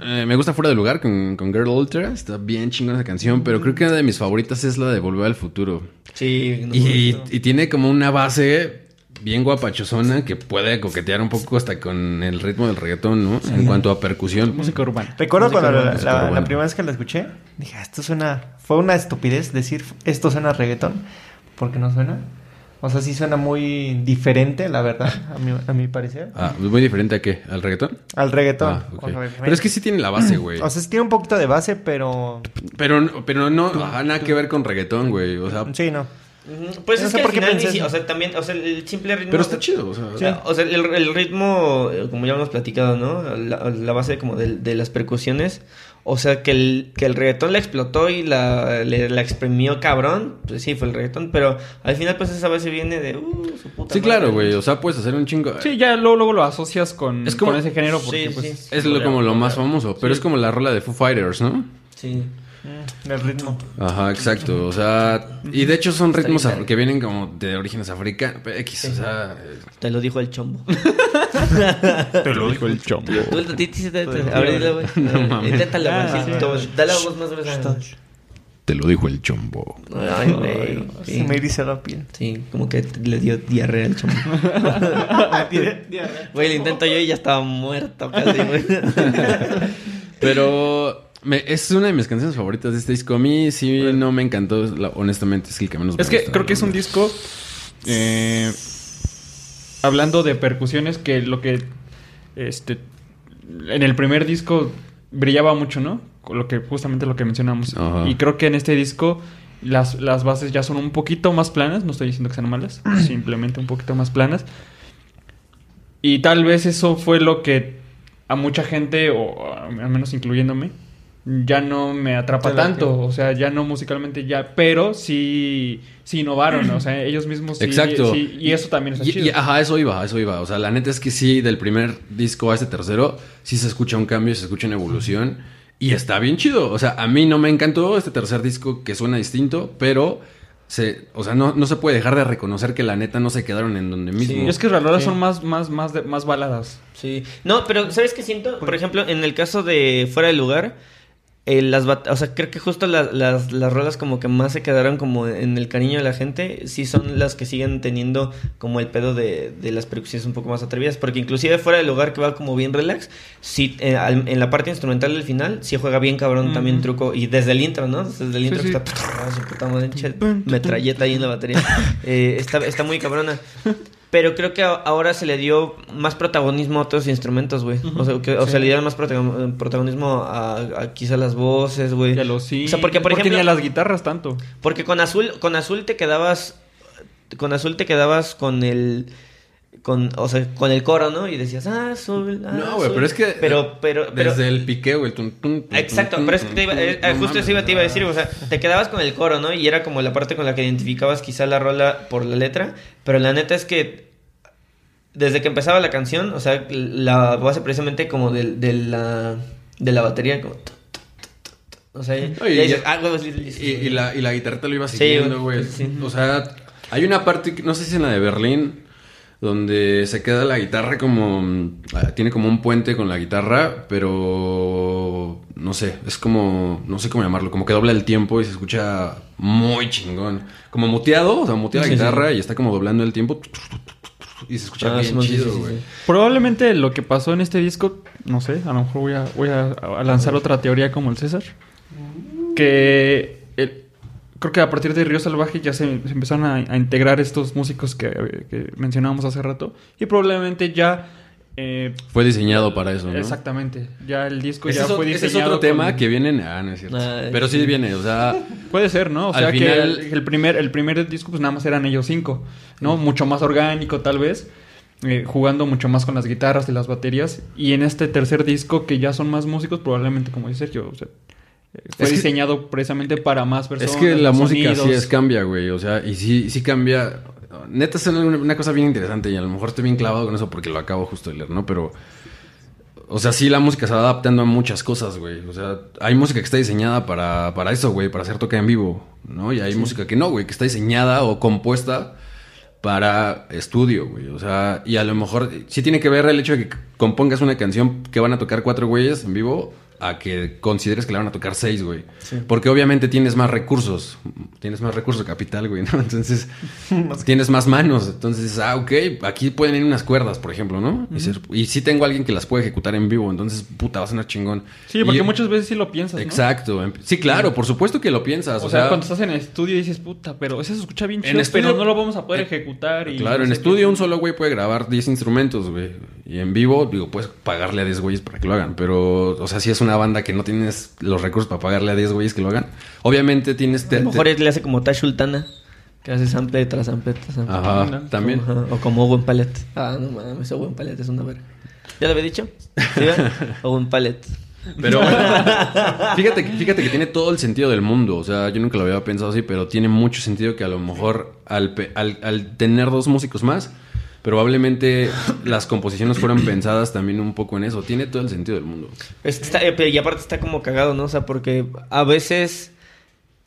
Eh, me gusta Fuera de Lugar con, con Girl Ultra. Está bien chingona esa canción. Pero creo que una de mis favoritas es la de Volver al Futuro.
Sí, no
Y, y tiene como una base bien guapachosona que puede coquetear un poco hasta con el ritmo del reggaetón, ¿no? En cuanto a percusión.
Música urbana.
Recuerdo
Música
cuando la,
urbana, música
la- la
urbana.
primera vez que la escuché, dije, "Ah, esto suena... Fue una estupidez decir, esto suena a reggaetón. Porque no suena. O sea, sí suena muy diferente, la verdad, a mi, a mi parecer.
Ah, muy diferente a qué? ¿Al reggaetón?
Al reggaetón.
Ah, ok.
O sea,
Pero es que sí tiene la base, güey.
O sea, sí tiene un poquito de base, pero...
Pero, no- pero no, ajá, nada que ver con reggaetón, güey. O sea,
Sí, no.
Pues
No
es
sé
que
por
al final ni o sea, también, o sea, el simple ritmo.
pero está chido. O sea,
O sea, o sea, el, el ritmo, eh, como ya hemos platicado, ¿no? La, la base como de, de las percusiones, O sea, que el, que el reggaetón la explotó y la, le- la exprimió cabrón. Pues sí, fue el reggaetón. Pero al final, pues esa base viene de. Uh, su puta
Sí,
madre.
claro, güey. O sea, puedes hacer un chingo.
Sí, ya luego, luego lo asocias con,
Es como-
con ese género porque
Sí,
pues,
sí.
Es lo, como lo más famoso. Pero es como la rola de Foo Fighters, ¿no?
Sí.
El ritmo.
Ajá, exacto. O sea, y de hecho son ritmos
bien
af- que vienen como de orígenes africanos. X, o sea. eh,
Te lo dijo el chombo.
te lo dijo el chombo.
Tú, a ti sí te- a ver, güey. Inténtalo, güey.
Ah,
sí,
sí.
todo. Dale la voz más gruesa.
Te lo dijo el chombo.
Ay, güey.
Se
Sí.
me eriza la piel.
Sí, como que le dio diarrea al chombo. Güey, lo intento yo y ya estaba muerto casi, güey.
Pero me- es una de mis canciones favoritas de este disco. A mí sí no me encantó, honestamente, es el que menos me
Es que
gusta,
creo que es un disco. eh, hablando de percusiones, que lo que. Este. En el primer disco brillaba mucho, ¿no? Lo que, justamente lo que mencionamos. Y creo que en este disco. Las, las bases ya son un poquito más planas. No estoy diciendo que sean malas. simplemente un poquito más planas. Y tal vez eso fue lo que a mucha gente, o al menos incluyéndome, ya no me atrapa
Te late.
tanto. O sea, ya no musicalmente ya, pero sí, sí innovaron. O sea, ellos mismos sí.
Exacto.
sí, y eso también
Y-
chido.
y- ajá, eso iba, eso iba. O sea, la neta es que sí, del primer disco a este tercero, sí se escucha un cambio, se escucha una evolución. Y está bien chido. O sea, a mí no me encantó este tercer disco que suena distinto, pero se, o sea, no, no se puede dejar de reconocer que la neta no se quedaron en donde mismo.
Y es que las
Sí.
son más, más, más, de- más baladas.
Sí. No, pero ¿sabes qué siento? Por ejemplo, en el caso de Fuera del Lugar, eh, las bat- o sea, creo que justo la- las, las rolas como que más se quedaron como en el cariño de la gente, sí son las que siguen teniendo como el pedo de, de las percusiones un poco más atrevidas, porque inclusive Fuera del Lugar que va como bien relax, sí, eh, al- en la parte instrumental del final, sí juega bien cabrón también
Ujú.
truco, y desde el intro, ¿no? Desde el intro
Sí,
que
sí.
está... ah, metralleta ahí en la batería. Eh, está, está muy cabrona. Pero creo que ahora se le dio más protagonismo a otros instrumentos, güey. O sea, que- o sea, le dieron más protagon- protagonismo a, a quizá las voces, güey.
Ya lo sí.
O sea, porque, por ejemplo-
ni a las guitarras tanto.
Porque con azul, con azul te quedabas. Con azul te quedabas con el. Con, o sea, con el coro, ¿no? Y decías, ah, azul. ah,
No, güey,
azul".
pero es que.
Pero, pero, pero.
Desde el tun, tun,
Exacto, pero es que te iba, eh,
no
justo
mames,
eso iba, te iba a decir, o sea, te quedabas con el coro, ¿no? Y era como la parte con la que identificabas quizá la rola por la letra, pero la neta es que desde que empezaba la canción, o sea, la base precisamente como de, de la de la batería como o sea, dices,
y-
ah, huevos, Little Jesus".
Y, y la, y la guitarra te lo iba siguiendo,
güey,
güey.
sí.
O sea, hay una parte, que- no sé si en la de Berlín, donde se queda la guitarra como... mm, ah, Tiene como un puente con la guitarra, pero... No sé, es como... No sé cómo llamarlo, como que dobla el tiempo y se escucha muy chingón. Como muteado, o sea, mutea la
Sí, sí.
guitarra y está como doblando el tiempo. Y se escucha
Ah,
bien
sí,
chido,
sí, sí,
güey.
Probablemente lo que pasó en este disco, no sé, a lo mejor voy a, voy a, a lanzar otra teoría como el César. Que creo que a partir de Río Salvaje ya se, se empezaron a, a integrar estos músicos que, que mencionábamos hace rato. Y probablemente ya... eh,
Fue diseñado para eso, ¿no?
Exactamente. Ya el disco ya fue
ese es
diseñado.
otro tema
con-
que viene... Ah, no es cierto. Pero sí
sí.
viene, o sea...
Puede ser, ¿no? O
Al
sea que
final-
el, el primer, el primer disco, pues nada más eran ellos cinco, ¿no? Mucho más orgánico, tal vez. eh, jugando mucho más con las guitarras y las baterías. Y en este tercer disco, que ya son más músicos, probablemente, como dice Sergio, o sea, fue
Es que-
diseñado precisamente para más personas.
Es que la música sí es cambia, güey. O sea, y sí, sí cambia. Neta es una, una cosa bien interesante y a lo mejor estoy bien clavado con eso porque lo acabo justo de leer, ¿no? Pero, o sea, sí la música se va adaptando a muchas cosas, güey. O sea, hay música que está diseñada para, para eso, güey, para hacer toque en vivo, ¿no? Y hay música que no, güey, que está diseñada o compuesta para estudio, güey. O sea, y a lo mejor sí tiene que ver el hecho de que compongas una canción que van a tocar cuatro güeyes en vivo a que consideres que la van a tocar seis, güey. Porque obviamente tienes más recursos. Tienes más recursos de capital, güey, ¿no? Entonces, tienes más manos. Entonces, ah, ok, aquí pueden ir unas cuerdas, por ejemplo, ¿no? y, ser- y sí tengo alguien que las puede ejecutar en vivo. Entonces, puta, va a sonar chingón.
Sí, porque
Y-
muchas veces sí lo piensas.
Exacto. em- Sí, claro, por supuesto que lo piensas.
O, sea, cuando estás en estudio dices, puta, pero eso se escucha bien
En
chido, pero no lo vamos a poder
Eh,
ejecutar. Y
Claro,
no
en estudio
qué.
un solo güey puede grabar 10 instrumentos, güey. Y en vivo, digo, puedes pagarle a 10 güeyes para que lo hagan. Pero, o sea, si es una banda que no tienes los recursos para pagarle a 10 güeyes que lo hagan, obviamente tienes...
A lo mejor
te-
él le hace como Tash Sultana, que hace sample tras sample tras sample.
Ajá,
Ajá,
también.
Ajá, O como Owen Palette. Ah, no mames, Owen Palette es una verga. ¿Ya lo había dicho? ¿Sí, va? Owen Palette.
Pero fíjate, que- fíjate que tiene todo el sentido del mundo. O sea, yo nunca lo había pensado así, pero tiene mucho sentido que a lo mejor al, al- al tener dos músicos más, probablemente las composiciones fueron pensadas también un poco en eso. Tiene todo el sentido del mundo.
Está- eh, y aparte está como cagado, ¿no? O sea, porque a veces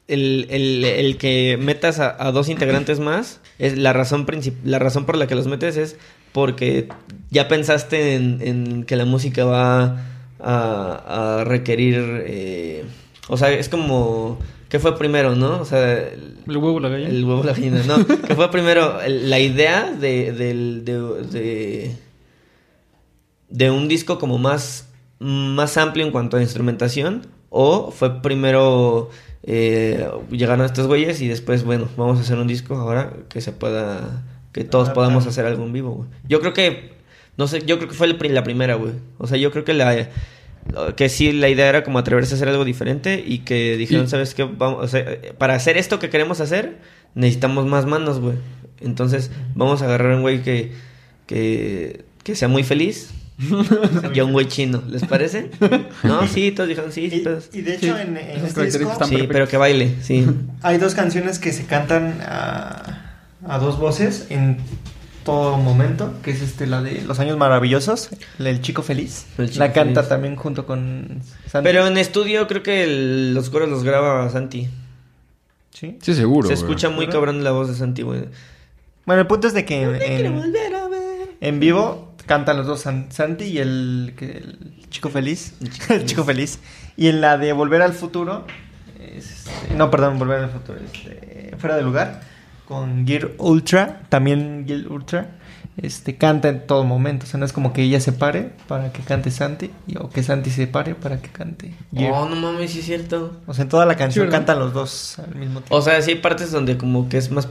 el, el- el que metas a, dos integrantes más, es la razón la razón por la que los metes es porque ya pensaste en, que la música va a, a requerir... eh, o sea, es como... ¿Qué fue primero, no? O sea, el-
El huevo, la gallina.
el huevo la gallina, no. que fue primero el- la idea de, del- de, de, de un disco como más, más amplio en cuanto a instrumentación. O fue primero eh, llegaron estos güeyes y después, bueno, vamos a hacer un disco ahora que se pueda, que todos
Adaptar.
podamos hacer algo en vivo, güey. Yo creo que, no sé, yo creo que fue el pri- la primera, güey. O sea, yo creo que la... Que sí, la idea era como atreverse a hacer algo diferente y que dijeron,
Y-
¿sabes qué? Vamos, o sea, para hacer esto que queremos hacer, necesitamos más manos, güey. Entonces, vamos a agarrar a un güey que, que, que sea muy feliz y a un güey chino. ¿Les parece? No, sí, todos dijeron sí, sí,
Y,
todos.
y de hecho, en, en
Esas
este disco
Sí, pero que baile, sí.
hay dos canciones que se cantan a, a dos voces en todo momento, que es este la de Los Años Maravillosos, la del Chico Feliz.
El Chico
la canta
Feliz.
también junto con Santi.
Pero en estudio creo que el- los coros los graba Santi.
¿Sí?
Sí, seguro.
Se
güey.
escucha muy
¿Seguro?
cabrón la voz de Santi, güey.
Bueno, el punto es de que en, vivo cantan los dos San- Santi y el, que- el Chico Feliz.
El Chico
el Chico Feliz. Y en la de Volver al Futuro, es, este, no, perdón, Volver al Futuro, este, fuera de lugar, con Gear Ultra, también Gear Ultra, este, canta en todo momento. O sea, no es como que ella se pare para que cante Santi, y- o que Santi se pare para que cante Gear.
Oh, no mames, sí es cierto.
O sea, en toda la canción
¿verdad?
cantan los dos al mismo tiempo.
O sea, sí hay partes donde como que es más...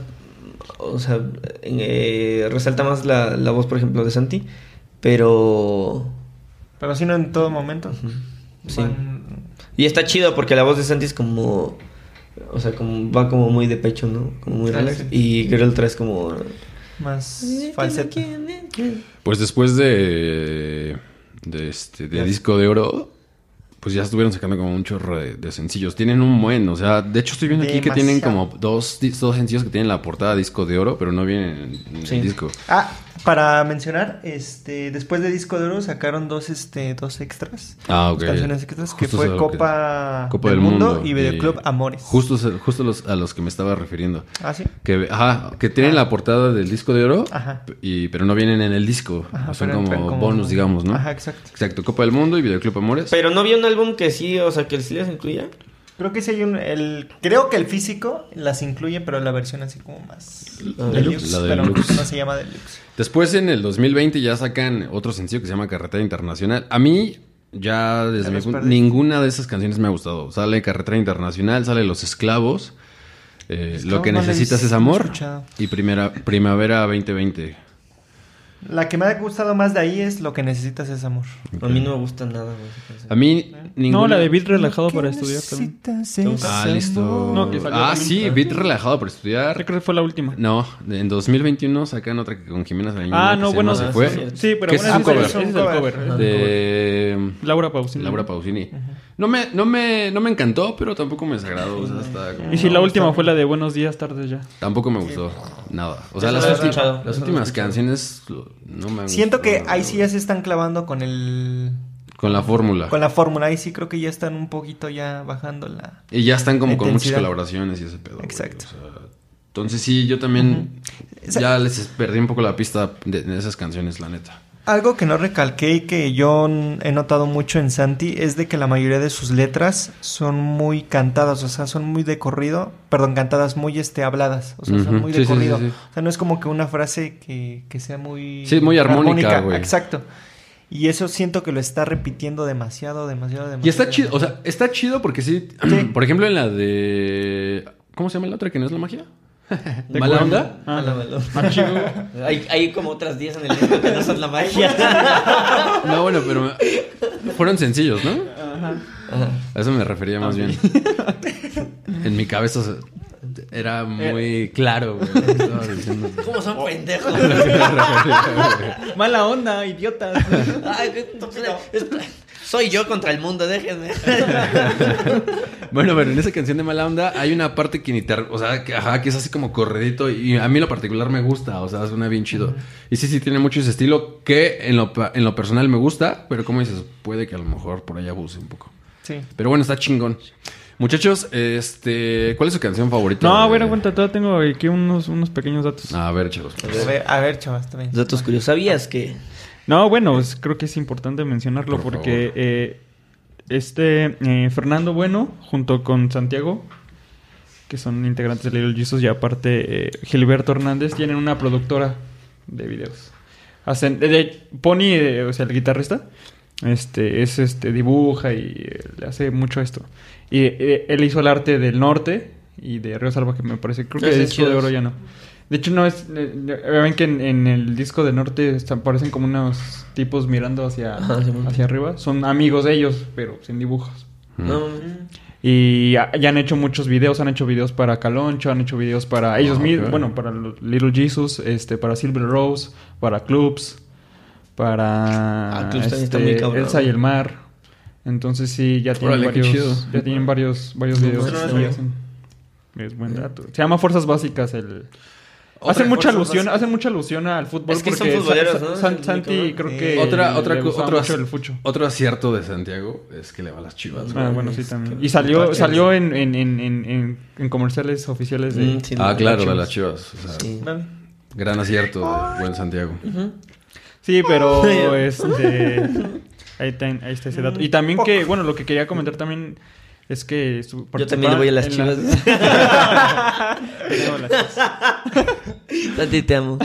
O sea, eh, resalta más la, la voz, por ejemplo, de Santi. Pero...
Pero si no en todo momento.
Sí.
Van-
Y está chido porque la voz de Santi es como... O sea, como va como muy de pecho, ¿no? Como muy
Ah,
relax.
sí.
Y Girl trae como...
más falseta.
Pues después de, de este de disco de oro, pues ya estuvieron sacando como un chorro de, de sencillos. Tienen un buen, o sea, de hecho estoy viendo aquí que tienen como dos, dos sencillos que tienen la portada disco de oro, pero no vienen en,
Sí.
el disco.
Ah, para mencionar, este, después de Disco de Oro sacaron dos, este, dos extras.
Ah,
Dos
ok.
canciones extras que fue
que-
Copa,
Copa
del,
del
Mundo,
Mundo
y Videoclub Amores.
Justo, justo los, a los que me estaba refiriendo.
Ah, sí.
Que, ajá, que tienen
Ah.
la portada del disco de oro,
Ajá.
y, pero no vienen en el disco.
Ajá,
Son como, bonus, digamos, ¿no?
Ajá, exacto.
Exacto, Copa del Mundo y Videoclub Amores.
Pero no había un álbum que sí, o sea, que sí las incluya.
Creo que sí hay un, el, creo que el físico las incluye, pero la versión así como más
La
deluxe,
la
pero
deluxe.
no se llama deluxe.
Después en el 2020 ya sacan otro sencillo que se llama Carretera Internacional. A mí ya desde mi punto ninguna de esas canciones me ha gustado. Sale Carretera Internacional, sale Los Esclavos, eh,
Esclavos
Lo que necesitas es amor
escuchado.
y primera, Primavera 2020.
La que me ha gustado más de ahí es Lo que necesitas es amor.
A mí no me gusta nada.
A mí ninguna...
No, la de beat relajado para estudiar también.
Ah, listo.
No, que salió
ah,
también.
sí, beat relajado para estudiar.
creo que fue la última.
No, en 2021 sacan otra que con Jimena
Ah, no, bueno,
Se fue.
sí.
Sí, pero
Que
bueno,
es un cover.
es el- ese es el cover.
De
Laura Pausini.
Laura Pausini. No me, no me, no me encantó, pero tampoco me desagradó. O sea, está como-
Y si la última fue la de Buenos días, tardes ya.
Tampoco me gustó nada. O sea, las, últimas canciones no me
Siento que ahí sí ya se están clavando con el
Con la fórmula.
con la fórmula. Ahí sí creo que ya están un poquito ya bajando la
Y ya están como con muchas colaboraciones y ese pedo. güey.
Exacto.
O sea, entonces sí, yo también ya les perdí un poco la pista de, de esas canciones, la neta.
Algo que no recalqué y que yo he notado mucho en Santi es de que la mayoría de sus letras son muy cantadas, o sea, son muy de corrido, perdón, cantadas muy este habladas, o sea, son muy de
sí,
corrido.
sí, sí.
O sea, no es como que una frase que, que sea muy
Sí, muy armónica, güey.
Exacto. Y eso siento que lo está repitiendo demasiado, demasiado, demasiado.
Y está chido, o sea, está chido porque Sí. por ejemplo en la de... ¿Cómo se llama la otra que no es la magia?
¿De
¿Mala
cuál?
onda?
Ah, ah, chido.
Hay, hay como otras 10 en el disco que no son la magia.
No, bueno, pero me- fueron sencillos, ¿no?
Ajá.
A eso me refería más bien. En mi cabeza era muy claro, güey.
¿Cómo son pendejos?
Mala onda, idiotas.
Ay, qué Soy yo contra el mundo, déjenme.
Bueno, pero en esa canción de Mala Onda hay una parte que ni te... O sea, que, ajá, que es así como corredito y a mí en lo particular me gusta, o sea, suena bien chido. Y sí, sí, tiene mucho ese estilo que en lo, pa- en lo personal me gusta, pero como dices, puede que a lo mejor por ahí abuse un poco.
Sí.
Pero bueno, está chingón. Muchachos, este... ¿Cuál es su canción favorita?
No,
de-
bueno, aguanta, todavía tengo aquí unos, unos pequeños datos.
A ver, chavos.
A ver, a ver, chavas, también.
Datos curiosos. ¿Sabías que
No, bueno, pues, creo que es importante mencionarlo
Por
porque eh, este eh, Fernando Bueno, junto con Santiago, que son integrantes de Little Jesus, y aparte eh, Gilberto Hernández, tienen una productora de videos. Hacen, de- de- Pony, eh, o sea, el guitarrista, este, es este, dibuja y eh, le hace mucho esto. Y eh, él hizo el arte del norte y de Río Salvaje, me parece. Creo que
Ah,
de oro ya no. De hecho, no es. eh, eh, Ven que en, en el disco de norte están- parecen como unos tipos mirando hacia,
Ajá, sí,
hacia arriba. Son amigos de ellos, pero sin dibujos.
no?
Y ya, ya han hecho muchos videos, han hecho videos para Caloncho, han hecho videos para ellos
Ah,
mismos,
ok.
bueno, para Little Jesus, este, para Silver Rose, para Clubs, para
Ah, Clubs
este. Elsa y el Mar. Entonces sí, ya tienen
Órale,
varios, ya tienen varios, varios
No,
videos.
no, no,
que
no.
hacen. Es buen dato. Se llama Fuerzas Básicas el...
Otra
hacen mucha alusión,
Básicas.
hacen mucha alusión al fútbol
Es que son
porque Sa-
futboleros, ¿no?
San- Santi creo que
Otra, otra,
le
co-
gustaba
otro,
mucho el fucho.
otro acierto de Santiago es que le va a las chivas.
Ah,
güey.
bueno, sí, también. Y salió, salió en, en, en, en, en- en comerciales oficiales de...
Mm, sí,
Ah, claro, de las chivas. O sea,
Sí.
Gran acierto de buen Santiago.
Sí, pero este... Ahí, ten- ahí está ese dato. Y también que, bueno, lo que quería comentar también es que... su-
Yo también le voy a las chivas.
la-.
Santi, te amo.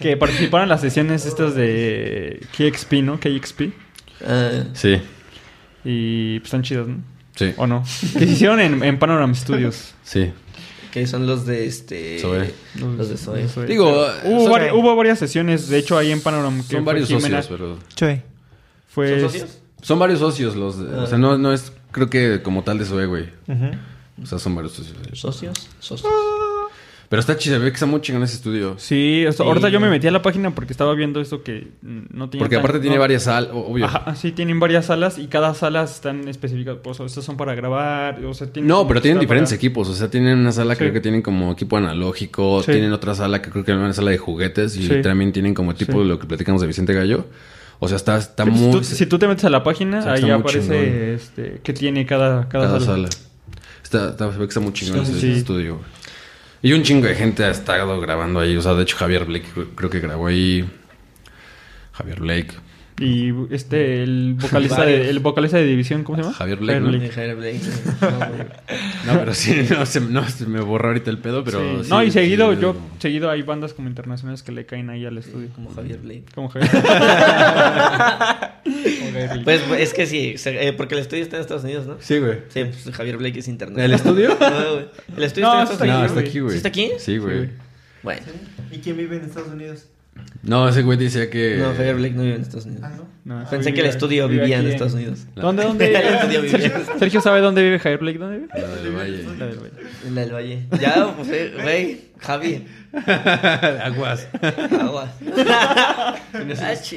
que participaron en las sesiones estas de KXP, ¿no? KXP.
Ah,
Sí,
Y pues están chidas, ¿no?
sí,
¿O no? Que se hicieron en, en Panorama Studios.
sí.
que son los de este.
Zoe.
Los de Zoe.
Zoe.
Digo,
Hubo, vari- hubo varias sesiones, de hecho, ahí en Panorama. que
son varios
Jimena-
socios, pero...
Fue,
¿Son socios?
Son varios socios los... de-
Ah.
O sea, no, no es... Creo que como tal de Zoe, güey. O sea, son varios socios.
¿Socios? ¿Socios?
Pero está chido, ve que está muy chingón ese estudio.
Sí, esto-
Sí.
ahorita yo me metí a la página porque estaba viendo esto que mm, no tiene.
Porque
tan-
aparte tiene
no-
varias salas, obvio.
Ajá, sí, tienen varias salas y cada sala están específicas. Pues, o estos son para grabar, o sea, tienen
No, pero tienen diferentes
para-
equipos. O sea, tienen una sala,
Sí.
creo que tienen como equipo analógico.
Sí.
Tienen otra sala que creo que es una sala de juguetes. Y
Sí.
también tienen como tipo de lo que platicamos de Vicente Gallo. O sea, está, está
Si
muy...
tú, si tú te metes a la página,
O sea,
ahí aparece este, qué tiene cada, cada,
cada
sala.
sala. Está, está, se ve que está muy chingón
Sí,
ese
sí.
estudio. Y un chingo de gente ha estado grabando ahí. O sea, de hecho, Javier Blake creo que grabó ahí. Javier Blake.
Y este, el vocalista, de, el vocalista de División, ¿cómo se llama?
Javier Blake, ¿no?
De Javier Blake.
No, pero sí, no se, no, se me borró ahorita el pedo, pero...
Sí.
sí,
no, y
sí,
seguido,
sí,
yo, seguido hay bandas como internacionales que le caen ahí al estudio.
Como Javier Blake.
Como Javier. Javier.
Pues es que sí, eh, porque el estudio está en Estados Unidos, ¿no?
Sí, güey.
Sí, pues Javier Blake es internet.
¿El estudio?
No, güey. El estudio
No,
está en Estados
aquí,
No, está aquí,
Unidos.
güey.
güey.
¿Sí está aquí?
Sí, güey.
Bueno.
¿Y quién vive en Estados Unidos?
No, ese güey decía que...
No, Javier Blake no vive en Estados Unidos.
Ah, ¿no?
No,
Pensé que el estudio vivía en Estados Unidos.
¿Dónde, dónde?
El estudio vivía.
Sergio sabe dónde vive Javier Blake. ¿Dónde vive?
La del Valle.
La del Valle.
En la del Valle. Ya, pues, eh, güey, Javi.
Aguas.
Agua. Ah.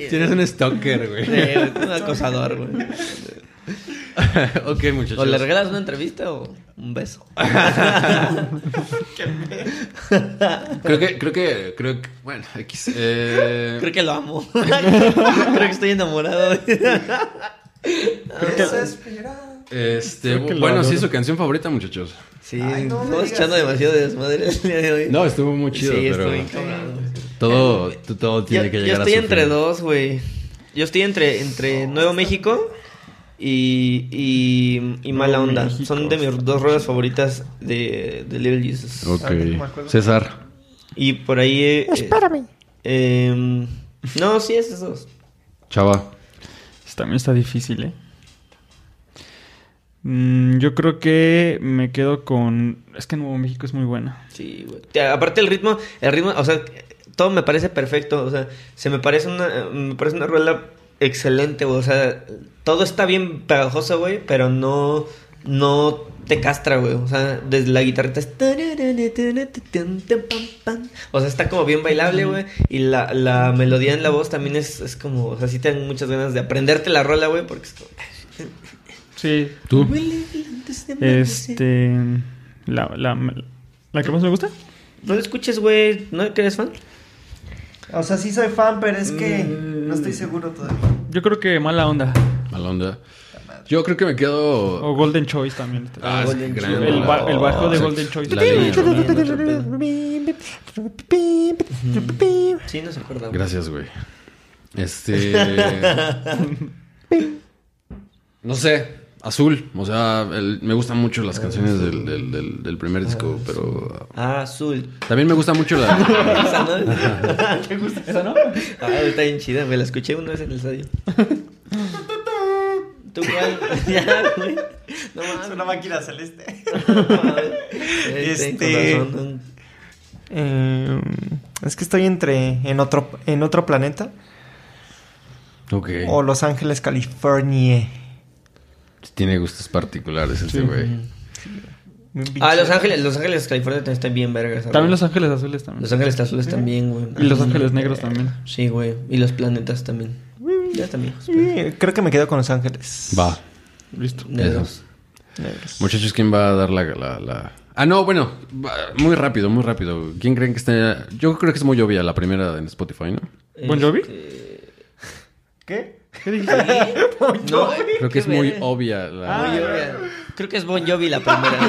Tienes un stalker, güey.
Sí, un acosador, güey.
ok, muchachos.
O le regalas una entrevista o un beso.
Creo que, creo que, creo que, bueno, X. Eh,
Creo que lo amo. Creo que estoy enamorado.
Desesperado.
este, bueno, sí, su canción favorita, muchachos.
Sí,
Ay, no
estamos echando demasiado de desmadre el día de hoy.
No, estuvo muy chido,
sí,
pero
estoy
todo, todo
Yo,
tiene que
yo
llegar
estoy
a su
entre
fin.
dos, güey. Yo estoy entre, entre Nuevo México y, y, y Mala Onda.
México.
Son de mis dos ruedas favoritas de, de Little Jesus.
Ok.
Ah, no me acuerdo.
César.
Y por ahí... eh,
Espérame.
eh, no, sí, esos dos.
Chava.
También está difícil, ¿eh? Mm, yo creo que me quedo con... Es que Nuevo México es muy buena.
Sí, güey. Te- Aparte el ritmo, el ritmo, o sea, todo me parece perfecto, o sea, se me parece una, me parece una rueda excelente, güey, o sea, todo está bien pegajoso, güey, pero no, no te castra, güey. O sea, desde la guitarrita es... O sea, está como bien bailable, güey. Y la, la melodía en la voz también es, es como... O sea, sí tengo muchas ganas de aprenderte la rola, güey, porque es como...
Sí.
¿Tú?
Este. La, la, la que más me gusta.
No lo escuches, güey. ¿No que eres fan?
O sea, sí soy fan, pero es que no estoy seguro todavía.
Yo creo que mala onda.
Mala onda. Yo creo que me quedo.
O Golden Choice también.
Ah, es
Golden
gran
Choice.
el, ba- el bajo de. Golden Choice.
La
Sí, no se acuerda. güey.
Gracias, güey. Este. no sé. Azul. O sea, el- me gustan mucho las canciones del, del, del- del primer disco, pero.
Ah, azul.
También me gusta mucho la.
Esa, ¿no? ¿Te gusta esa, no? Ah, está bien chida, güey. La escuché una vez en el estadio. ¿Tú cuál? ya, güey. No
Es una máquina celeste. Este-
Este...
Eh, es que estoy entre en otro en otro planeta
Ok.
o Los Ángeles, California.
Tiene gustos particulares este güey.
Ah, Los Ángeles, Los Ángeles, California también están bien vergas. güey.
También Los Ángeles Azules también.
Los Ángeles Azules también, güey.
Y Los Ángeles Negros también.
Sí, güey. Y los planetas también. Ya también.
Sí, creo que me quedo con Los Ángeles.
Va.
Listo.
Negros.
Negros.
Muchachos, ¿quién va a dar la, la, la- Ah, no, bueno, va- muy rápido, muy rápido. ¿Quién creen que está? Yo creo que es muy obvia la primera en Spotify, ¿no?
¿Bon Jovi?
Este,
¿Qué?
¿Qué dijiste?
No,
Creo que es muy
verga.
obvia la...
Muy obvia. Creo que es Bon Jovi la primera.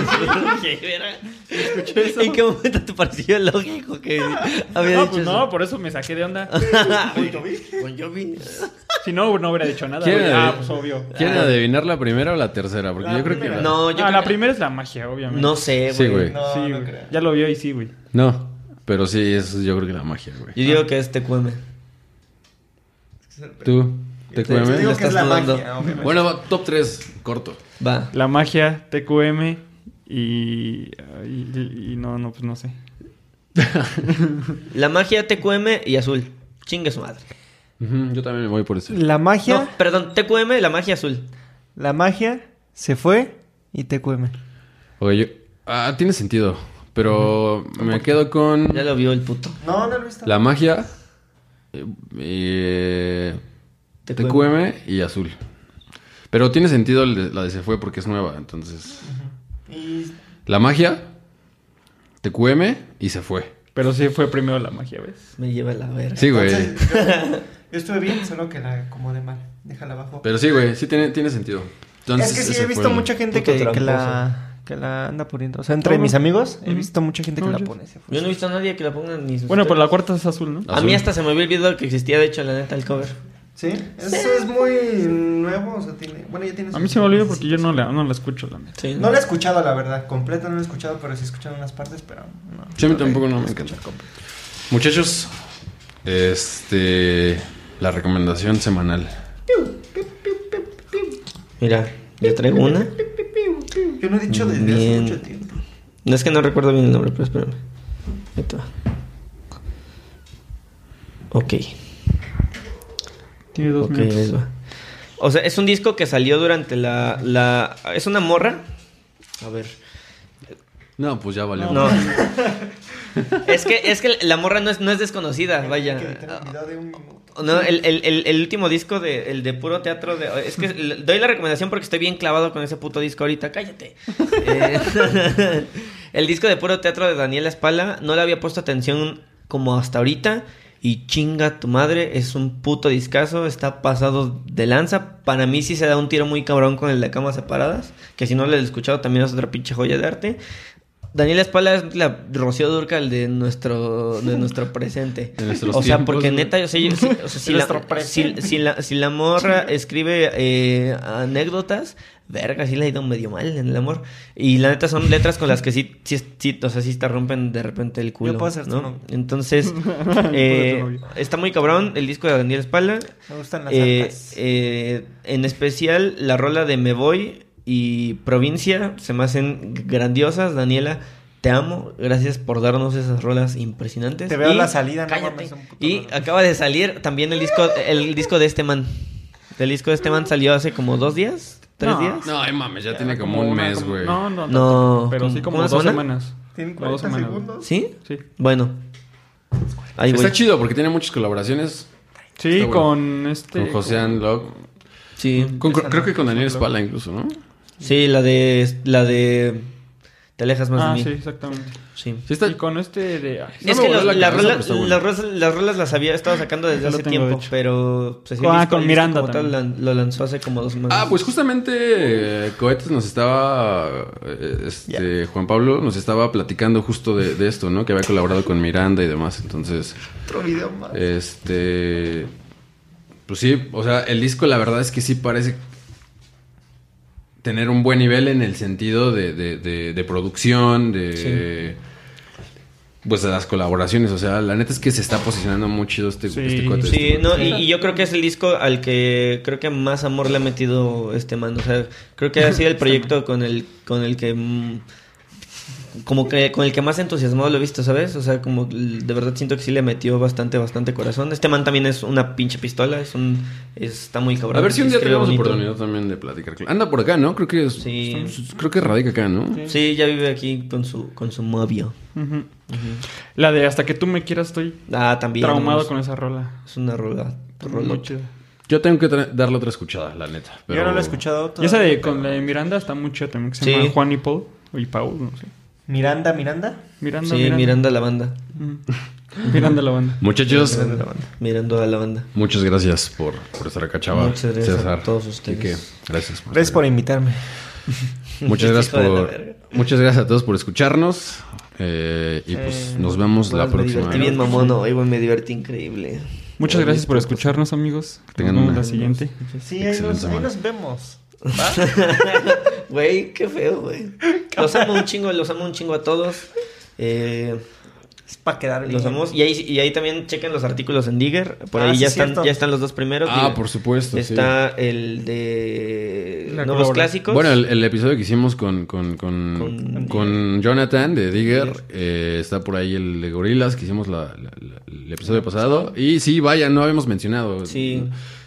Qué verga. ¿En qué momento te pareció lógico que había
No,
dicho
pues
eso?
no, por eso me saqué de onda.
¿Bon Jovi? Bon Jovi.
Si no, no hubiera dicho nada.
¿Quién
güey.
era?
Ah, pues obvio.
¿Quieren adivinar la primera o la tercera? Porque
La
yo creo que...
primera.
No, yo
No,
creo
la
que-
primera es la magia, obviamente.
No sé,
Sí,
güey.
No,
sí,
no.
Ya lo vio y sí, güey.
No, pero sí, es yo creo que la magia, güey.
Yo digo que es TQM.
¿Tú?
Obviamente.
Bueno, va, top 3, corto.
Va.
La magia, TQM y, y, y no, no, pues no sé.
La magia, TQM y azul. Chingue su madre.
Yo también me voy por eso.
La magia,
No, perdón, TQM, la magia azul.
la magia se fue y cueme.
Oye, yo... Ah, tiene sentido, pero me quedo con...
Ya lo vio el puto.
No, no lo he visto.
La magia, eh, eh,
TQM.
TQM y azul. Pero tiene sentido el de- la de se fue porque es nueva, entonces.
Y
La magia, TQM y se fue.
Pero sí fue primero la magia, ¿ves?
Me lleva la verga.
Sí, güey.
entonces, yo, yo estuve bien, solo que la acomodé mal. Déjala abajo.
Pero sí, güey, sí tiene, tiene sentido. Entonces,
es que sí he visto
el-
mucha gente que, la que la anda poniendo. O sea, entre
No,
mis
no.
amigos he visto mucha gente que la pone. se fue.
Yo no he visto a nadie que la ponga ni sus
Bueno, pero la cuarta es azul, ¿no?
A mí hasta se me había olvidado que existía, de hecho, la neta, el cover.
Sí, eso es muy nuevo. O sea, tiene, bueno, ya tiene
A mí se me olvidó porque yo no la, no la escucho, la neta.
Sí.
No la he escuchado, la verdad. Completa no la he escuchado, pero sí he escuchado unas partes, pero no.
Sí, a mí
No
tampoco no me
escuchado
encanta.
completa.
Muchachos, este. La recomendación semanal.
Mira, yo traigo una.
Yo no he dicho desde hace mucho tiempo.
No es que no recuerdo bien el nombre, pero espérame. Ahí te va. Ok.
Tiene dos minutos.
O sea, es un disco que salió durante la, la... Es una morra. A ver.
No, pues ya valió.
No. es que es que la morra no es, no es desconocida, vaya. No, el, el, el, el último disco de, el de puro teatro de... Es que doy la recomendación porque estoy bien clavado con ese puto disco ahorita. Cállate. Eh, el disco de puro teatro de Daniela Espala no le había puesto atención como hasta ahorita. Y chinga tu madre, es un puto discazo, está pasado de lanza. Para mí sí se da un tiro muy cabrón con el de camas separadas. Que si no lo he escuchado también es otra pinche joya de arte. Daniela Espala es la Rocío Durcal de nuestro, de nuestro presente.
De
o sea, porque neta, yo si, o sea, si, la, si, la, si la morra escribe eh, anécdotas, verga, sí le ha ido medio mal en el amor. Y la neta son letras con las que sí, sí, sí, o sea, sí te rompen de repente el culo.
Yo puedo
¿no?
novio.
Entonces, eh, está muy cabrón el disco de Daniela Espala.
Me gustan las
Eh, eh, en especial la rola de Me Voy y Provincia se me hacen grandiosas. Daniela, te amo. Gracias por darnos esas rolas impresionantes.
Te veo
Y-
la salida, no
cállate. Y acaba de salir también el disco, el disco de este man. El disco de este man salió hace como dos días. ¿Tres
No.
días?
No, ay, mames, ya tiene como un mes, güey.
No, no,
No,
no. Pero
¿como-
sí como dos
semana?
semanas. Dos
40
semanas.
segundos.
¿Sí?
Sí.
Bueno. Ahí voy.
Está chido porque tiene muchas colaboraciones
Sí,
bueno.
con este...
con José Unlock.
Sí.
Con- creo que con Daniel Spala incluso, ¿no?
Sí, la de... La de... Te alejas más
Ah,
de
sí,
mí.
exactamente.
Sí.
Sí está...
Y con este de... ay,
No
es que
la
las, rolas, las, rolas, las rolas las había estado sacando desde hace tiempo,
hecho.
pero pues,
Ah,
disco-
con Miranda
como tal lo lanzó hace como dos semanas.
Ah, pues justamente eh, Cohetes nos estaba, eh, este, Juan Pablo nos estaba platicando justo de, de esto, ¿no? Que había colaborado con Miranda y demás, entonces,
Otro video más.
este, pues sí, o sea, el disco la verdad es que sí parece tener un buen nivel en el sentido de, de- de- de producción, de... Pues de las colaboraciones, o sea, la neta es que se está posicionando muy chido este,
Sí,
este.
Sí, no, y, y yo creo que es el disco al que creo que más amor le ha metido este man. O sea, creo que ha sido el proyecto con el, con el que mm, como que con el que más entusiasmado lo he visto, ¿sabes? O sea, como de verdad siento que sí le metió bastante, bastante corazón. Este man también es una pinche pistola, es un está muy cabrón.
A ver si un día tenemos
bonito.
oportunidad también de platicar. Anda por acá, ¿no? Creo que es-
Sí.
creo que radica acá, ¿no?
Sí, ya vive aquí con su con su novio.
La de Hasta que tú me quieras estoy
Ah, también.
traumado con esa rola.
es una rola.
Chida.
Yo tengo que darle otra escuchada, la neta. Pero...
Yo no lo he escuchado.
Y esa de con la de Miranda está muy chida también, que se
Sí.
llama Juan y Paul. O y Paul, no sé.
Miranda, Miranda.
Miranda,
Sí,
Miranda.
Miranda la banda.
Ujú. Miranda la banda.
Muchachos,
Miranda la banda.
Mirando a la banda.
muchas gracias por, por estar acá, chava.
Muchas gracias
César,
a todos ustedes.
Quique, gracias por
Gracias por
acá.
invitarme.
Muchas gracias por... Muchas gracias a todos por escucharnos. eh, y pues
Eh,
nos vemos la
Pues, me
próxima.
divertí bien mamón hoy, me divertí increíble.
Muchas gracias por
pues,
escucharnos, amigos.
tengan
Nos vemos
una-
la siguiente.
Sí, ahí nos, ahí nos vemos.
Güey, qué feo, güey. Los amo un chingo, los amo un chingo a todos. Eh,
Es para quedar bien.
los amamos. Y ahí, y ahí también chequen los artículos en Digger. Por
Ah,
ahí
sí,
ya, están,
cierto.
ya están los dos primeros.
Ah,
Digger.
por supuesto. sí.
Está el de
La
Nuevos
colabora-
Clásicos.
Bueno, el, el episodio que hicimos con, con, con,
Con-
con Jonathan de Digger,
Digger.
eh, está por ahí el de Gorilas que hicimos la- la- la- el episodio pasado. Y sí, vaya, no habíamos mencionado
Sí.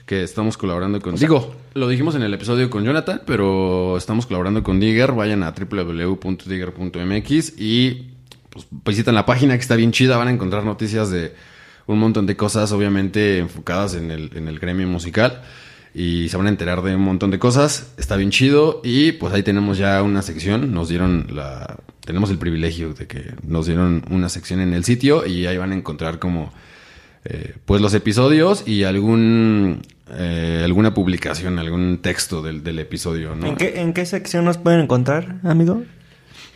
Que estamos colaborando con... Digo, lo dijimos en el episodio con Jonathan, pero estamos colaborando con Digger. Vayan a www.digger.mx y pues, visitan la página que está bien chida. Van a encontrar noticias de un montón de cosas, obviamente enfocadas en el, en el gremio musical. Y se van a enterar de un montón de cosas. Está bien chido. Y pues ahí tenemos ya una sección. Nos dieron la. Tenemos el privilegio de que nos dieron una sección en el sitio. Y ahí van a encontrar como. eh, pues los episodios y algún. Eh, alguna publicación, algún texto del, del episodio, ¿no?
¿En, qué, ¿En qué sección nos pueden encontrar, amigo?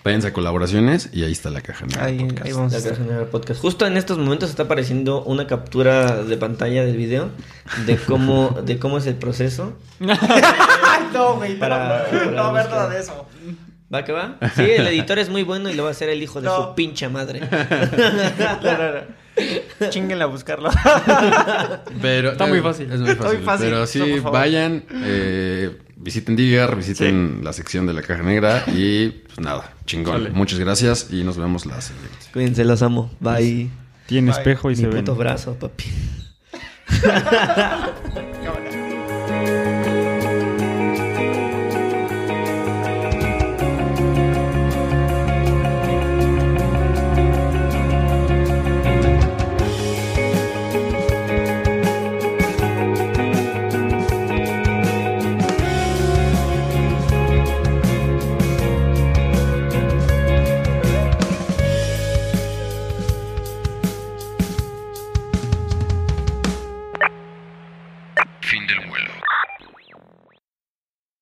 Váyanse a colaboraciones y ahí está la caja. negra
Ahí,
podcast.
ahí vamos a
La
estar.
Caja Negra Podcast. Justo en estos momentos está apareciendo una captura de pantalla del video de cómo, de cómo es el proceso.
Ay, no, güey.
Para-
no,
para
no, ver nada de eso.
¿Va que va? Sí, el editor es muy bueno y lo va a hacer el hijo de
No.
su pinche madre.
Chinguenle a buscarlo.
Pero,
Está muy fácil.
Es muy fácil.
Muy fácil.
Pero sí, vayan, eh, visiten Digger, visiten la sección de la caja negra y pues nada, chingón. Muchas gracias y nos vemos la siguiente.
Cuídense, los amo. Bye.
Tiene
Bye.
espejo y
Mi
se ven.
puto brazo, papi.